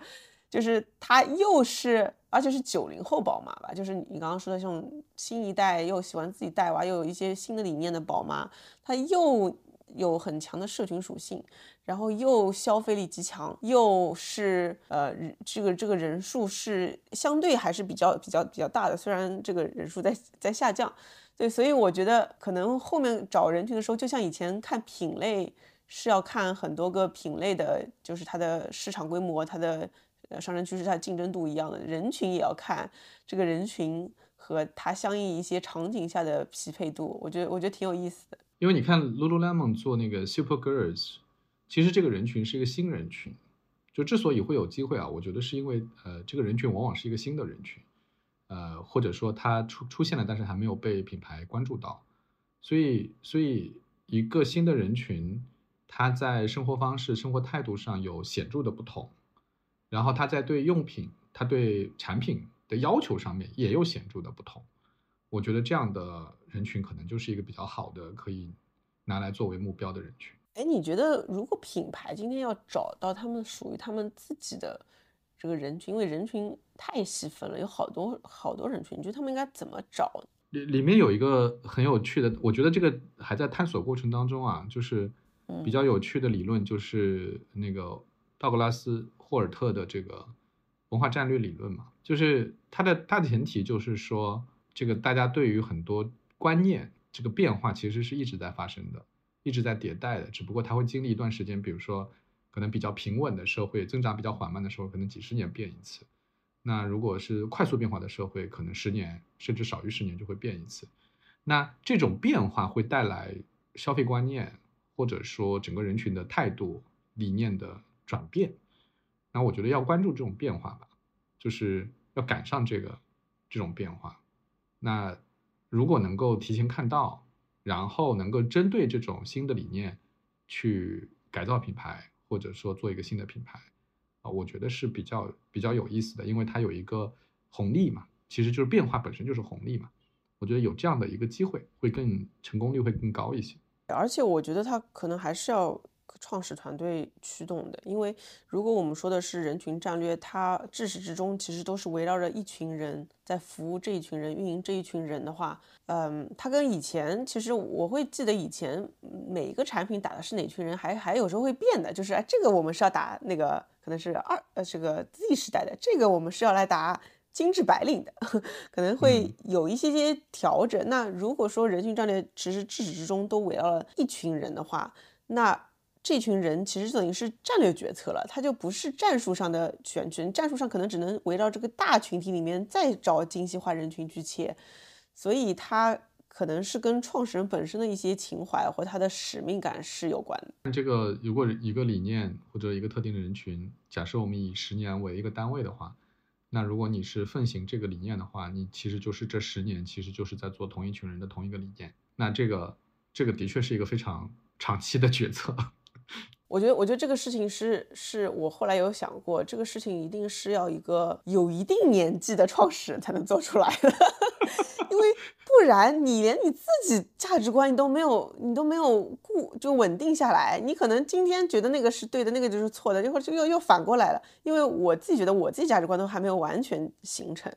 就是它又是。而且是九零后宝妈吧，就是你刚刚说的这种新一代又喜欢自己带娃，又有一些新的理念的宝妈，她又有很强的社群属性，然后又消费力极强，又是呃这个这个人数是相对还是比较比较比较大的，虽然这个人数在在下降，对，所以我觉得可能后面找人群的时候，就像以前看品类是要看很多个品类的，就是它的市场规模，它的。呃，上升趋势它的竞争度一样的人群也要看这个人群和它相应一些场景下的匹配度，我觉得我觉得挺有意思的。因为你看 Lululemon 做那个 Super Girls，其实这个人群是一个新人群，就之所以会有机会啊，我觉得是因为呃这个人群往往是一个新的人群，呃或者说它出出现了，但是还没有被品牌关注到，所以所以一个新的人群，他在生活方式、生活态度上有显著的不同。然后他在对用品、他对产品的要求上面也有显著的不同，我觉得这样的人群可能就是一个比较好的可以拿来作为目标的人群。哎，你觉得如果品牌今天要找到他们属于他们自己的这个人群，因为人群太细分了，有好多好多人群，你觉得他们应该怎么找？里里面有一个很有趣的，我觉得这个还在探索过程当中啊，就是比较有趣的理论，就是那个道格拉斯。霍尔特的这个文化战略理论嘛，就是它的大前提就是说，这个大家对于很多观念这个变化其实是一直在发生的，一直在迭代的，只不过它会经历一段时间，比如说可能比较平稳的社会，增长比较缓慢的时候，可能几十年变一次；那如果是快速变化的社会，可能十年甚至少于十年就会变一次。那这种变化会带来消费观念，或者说整个人群的态度、理念的。转变。那我觉得要关注这种变化吧，就是要赶上这个这种变化。那如果能够提前看到，然后能够针对这种新的理念去改造品牌，或者说做一个新的品牌啊，我觉得是比较比较有意思的，因为它有一个红利嘛，其实就是变化本身就是红利嘛。我觉得有这样的一个机会，会更成功率会更高一些。而且我觉得它可能还是要创始团队驱动的，因为如果我们说的是人群战略，它至始至终其实都是围绕着一群人在服务这一群人、运营这一群人的话，嗯，它跟以前其实我会记得以前每一个产品打的是哪群人，还还有时候会变的，就是哎，这个我们是要打那个可能是二呃这个 Z 时代的，这个我们是要来打。精致白领的 可能会有一些些调整。那如果说人群战略其实至始至终都围绕了一群人的话，那这群人其实等于是战略决策了，他就不是战术上的选群，战术上可能只能围绕这个大群体里面再找精细化人群去切，所以他可能是跟创始人本身的一些情怀或他的使命感是有关的。这个如果一个理念或者一个特定的人群，假设我们以十年为一个单位的话。那如果你是奉行这个理念的话，你其实就是这十年，其实就是在做同一群人的同一个理念。那这个，这个的确是一个非常长期的决策。我觉得，我觉得这个事情是，是我后来有想过，这个事情一定是要一个有一定年纪的创始人才能做出来的，因为不然你连你自己价值观你都没有，你都没有固就稳定下来，你可能今天觉得那个是对的，那个就是错的，一会儿就又又反过来了。因为我自己觉得我自己价值观都还没有完全形成，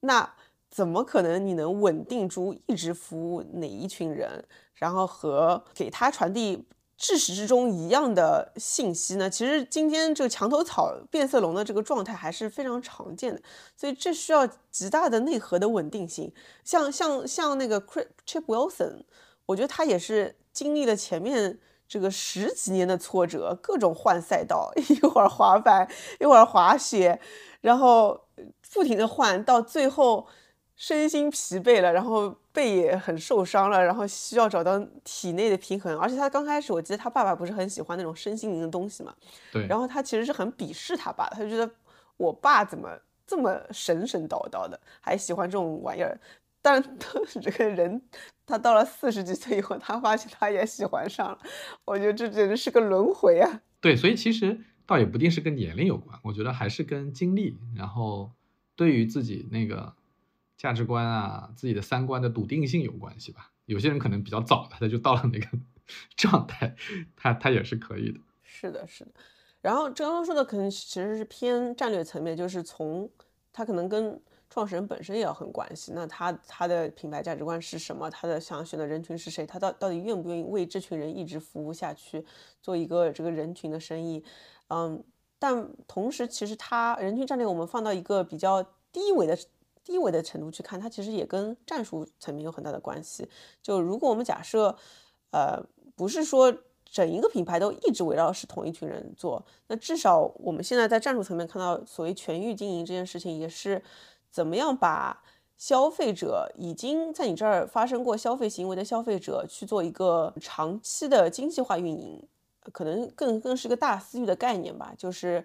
那怎么可能你能稳定住一直服务哪一群人，然后和给他传递？至始至终一样的信息呢？其实今天这个墙头草变色龙的这个状态还是非常常见的，所以这需要极大的内核的稳定性。像像像那个 Chip Wilson，我觉得他也是经历了前面这个十几年的挫折，各种换赛道，一会儿滑板，一会儿滑雪，然后不停的换，到最后。身心疲惫了，然后背也很受伤了，然后需要找到体内的平衡。而且他刚开始，我记得他爸爸不是很喜欢那种身心灵的东西嘛，对。然后他其实是很鄙视他爸，他就觉得我爸怎么这么神神叨叨的，还喜欢这种玩意儿。但这个人，他到了四十几岁以后，他发现他也喜欢上了。我觉得这简直是个轮回啊！对，所以其实倒也不定是跟年龄有关，我觉得还是跟经历，然后对于自己那个。价值观啊，自己的三观的笃定性有关系吧。有些人可能比较早的，他就到了那个 状态，他他也是可以的。是的，是的。然后刚刚说的可能其实是偏战略层面，就是从他可能跟创始人本身也要很关系。那他他的品牌价值观是什么？他的想选的人群是谁？他到到底愿不愿意为这群人一直服务下去，做一个这个人群的生意？嗯，但同时其实他人群战略，我们放到一个比较低维的。低维的程度去看，它其实也跟战术层面有很大的关系。就如果我们假设，呃，不是说整一个品牌都一直围绕是同一群人做，那至少我们现在在战术层面看到所谓全域经营这件事情，也是怎么样把消费者已经在你这儿发生过消费行为的消费者去做一个长期的精细化运营，可能更更是个大私域的概念吧，就是。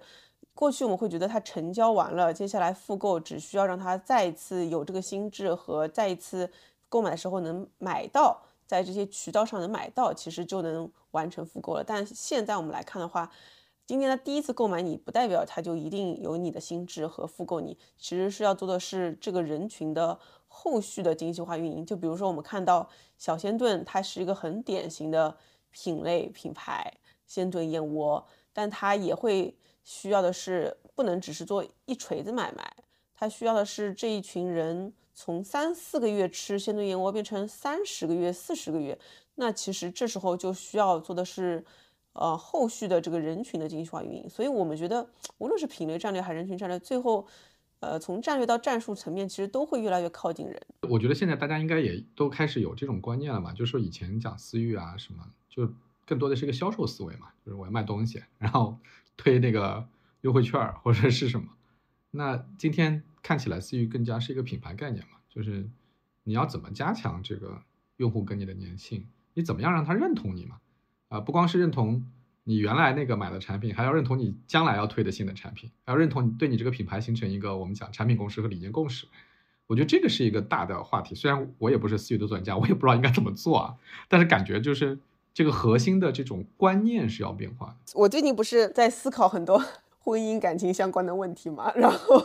过去我们会觉得他成交完了，接下来复购只需要让他再一次有这个心智和再一次购买的时候能买到，在这些渠道上能买到，其实就能完成复购了。但现在我们来看的话，今天他第一次购买你，不代表他就一定有你的心智和复购你，其实是要做的是这个人群的后续的精细化运营。就比如说我们看到小仙炖，它是一个很典型的品类品牌，鲜炖燕窝，但它也会。需要的是不能只是做一锤子买卖，他需要的是这一群人从三四个月吃鲜炖燕窝变成三十个月、四十个月，那其实这时候就需要做的是，呃，后续的这个人群的精细化运营。所以我们觉得，无论是品类战略还是人群战略，最后，呃，从战略到战术层面，其实都会越来越靠近人。我觉得现在大家应该也都开始有这种观念了嘛，就是说以前讲私域啊什么，就更多的是一个销售思维嘛，就是我要卖东西，然后。推那个优惠券或者是什么？那今天看起来思域更加是一个品牌概念嘛，就是你要怎么加强这个用户跟你的粘性？你怎么样让他认同你嘛？啊，不光是认同你原来那个买的产品，还要认同你将来要推的新的产品，还要认同你对你这个品牌形成一个我们讲产品共识和理念共识。我觉得这个是一个大的话题。虽然我也不是思域的专家，我也不知道应该怎么做啊，但是感觉就是这个核心的这种观念是要变化的。我最近不是在思考很多 婚姻感情相关的问题嘛，然后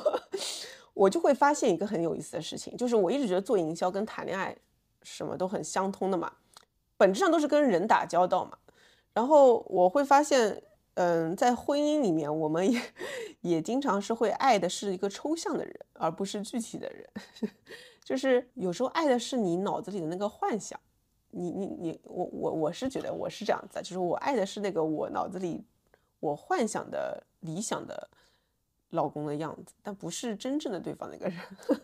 我就会发现一个很有意思的事情，就是我一直觉得做营销跟谈恋爱什么都很相通的嘛，本质上都是跟人打交道嘛。然后我会发现，嗯，在婚姻里面，我们也也经常是会爱的是一个抽象的人，而不是具体的人。就是有时候爱的是你脑子里的那个幻想，你你你，我我我是觉得我是这样子，就是我爱的是那个我脑子里我幻想的理想的老公的样子，但不是真正的对方那个人。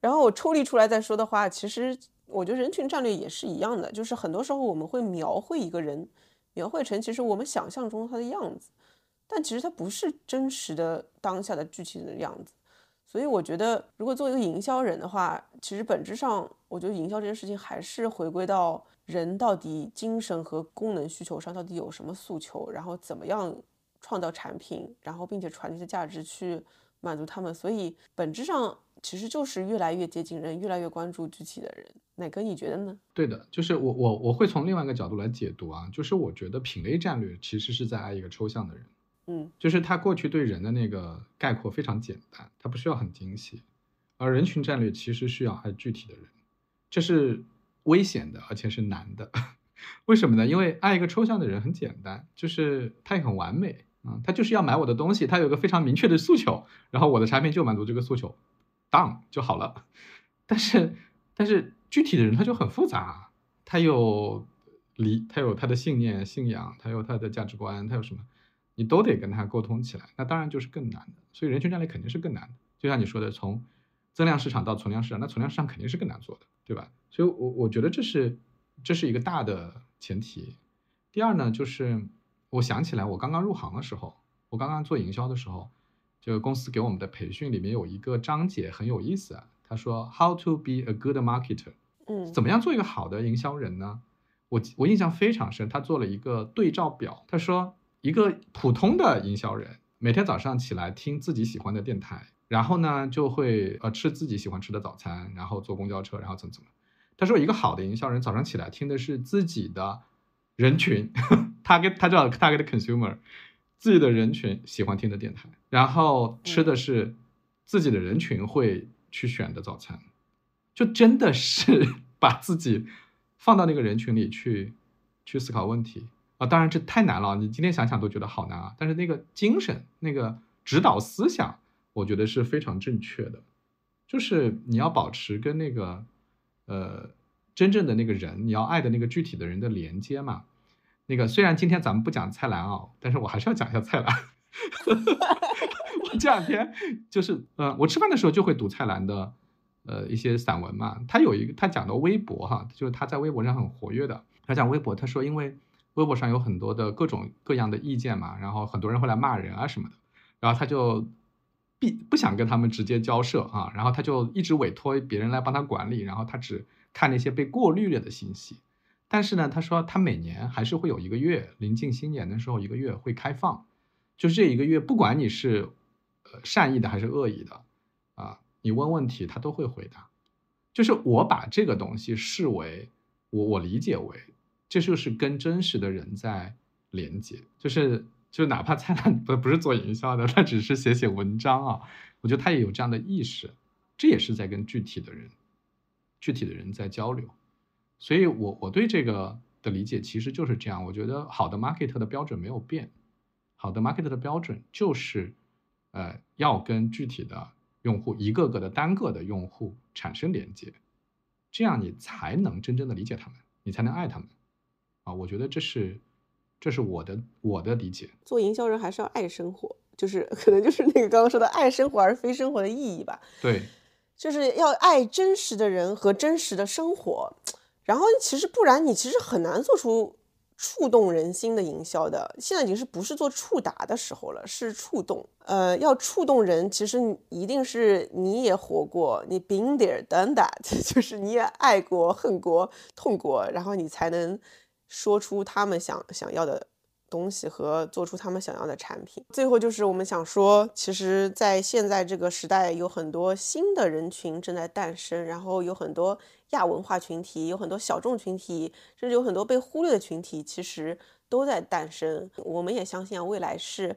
然后我抽离出来再说的话，其实我觉得人群战略也是一样的，就是很多时候我们会描绘一个人。描绘成其实我们想象中他的样子，但其实他不是真实的当下的具体的样子。所以我觉得，如果做一个营销人的话，其实本质上，我觉得营销这件事情还是回归到人到底精神和功能需求上到底有什么诉求，然后怎么样创造产品，然后并且传递的价值去满足他们。所以本质上。其实就是越来越接近人，越来越关注具体的人。哪哥，你觉得呢？对的，就是我我我会从另外一个角度来解读啊，就是我觉得品类战略其实是在爱一个抽象的人，嗯，就是他过去对人的那个概括非常简单，他不需要很精细，而人群战略其实需要爱具体的人，这是危险的，而且是难的。为什么呢？因为爱一个抽象的人很简单，就是他也很完美啊，他就是要买我的东西，他有个非常明确的诉求，然后我的产品就满足这个诉求。当就好了，但是但是具体的人他就很复杂，他有理，他有他的信念、信仰，他有他的价值观，他有什么，你都得跟他沟通起来，那当然就是更难的。所以人群战略肯定是更难的。就像你说的，从增量市场到存量市场，那存量市场肯定是更难做的，对吧？所以，我我觉得这是这是一个大的前提。第二呢，就是我想起来，我刚刚入行的时候，我刚刚做营销的时候。这个公司给我们的培训里面有一个章节很有意思啊，他说 How to be a good marketer，嗯，怎么样做一个好的营销人呢？我我印象非常深，他做了一个对照表，他说一个普通的营销人每天早上起来听自己喜欢的电台，然后呢就会呃吃自己喜欢吃的早餐，然后坐公交车，然后怎么怎么。他说一个好的营销人早上起来听的是自己的人群，他跟他叫他给的 consumer。自己的人群喜欢听的电台，然后吃的是自己的人群会去选的早餐，就真的是 把自己放到那个人群里去去思考问题当然这太难了，你今天想想都觉得好难啊！但是那个精神、那个指导思想，我觉得是非常正确的，就是你要保持跟那个呃真正的那个人，你要爱的那个具体的人的连接嘛。那个虽然今天咱们不讲蔡澜啊，但是我还是要讲一下蔡澜。我这两天就是，呃，我吃饭的时候就会读蔡澜的，呃，一些散文嘛。他有一个，他讲的微博哈，就是他在微博上很活跃的。他讲微博，他说因为微博上有很多的各种各样的意见嘛，然后很多人会来骂人啊什么的，然后他就必不想跟他们直接交涉啊，然后他就一直委托别人来帮他管理，然后他只看那些被过滤了的信息。但是呢，他说他每年还是会有一个月临近新年的时候，一个月会开放，就是这一个月，不管你是呃善意的还是恶意的啊，你问问题他都会回答。就是我把这个东西视为我我理解为，这就是跟真实的人在连接，就是就哪怕灿烂 不不是做营销的，他只是写写文章啊，我觉得他也有这样的意识，这也是在跟具体的人具体的人在交流。所以，我我对这个的理解其实就是这样。我觉得好的 market 的标准没有变，好的 market 的标准就是，呃，要跟具体的用户一个个的单个的用户产生连接，这样你才能真正的理解他们，你才能爱他们。啊，我觉得这是，这是我的我的理解。做营销人还是要爱生活，就是 可能就是那个刚刚说的爱生活而非生活的意义吧。对，就是要爱真实的人和真实的生活。然后其实不然，你其实很难做出触动人心的营销的。现在已经是不是做触达的时候了，是触动。呃，要触动人，其实一定是你也活过，你 been there done that，就是你也爱过、恨过、痛过，然后你才能说出他们想想要的。东西和做出他们想要的产品。最后就是我们想说，其实，在现在这个时代，有很多新的人群正在诞生，然后有很多亚文化群体，有很多小众群体，甚至有很多被忽略的群体，其实都在诞生。我们也相信啊，未来是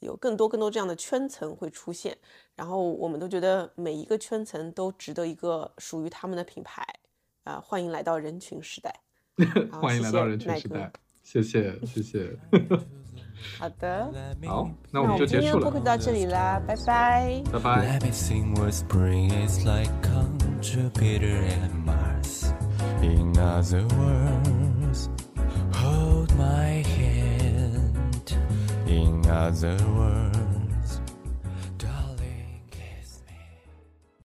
有更多更多这样的圈层会出现，然后我们都觉得每一个圈层都值得一个属于他们的品牌。啊，欢迎来到人群时代。欢迎来到人群时代，谢谢谢谢。好的，好，那我们就结束了。播客到这里啦，拜拜，拜拜。In other words.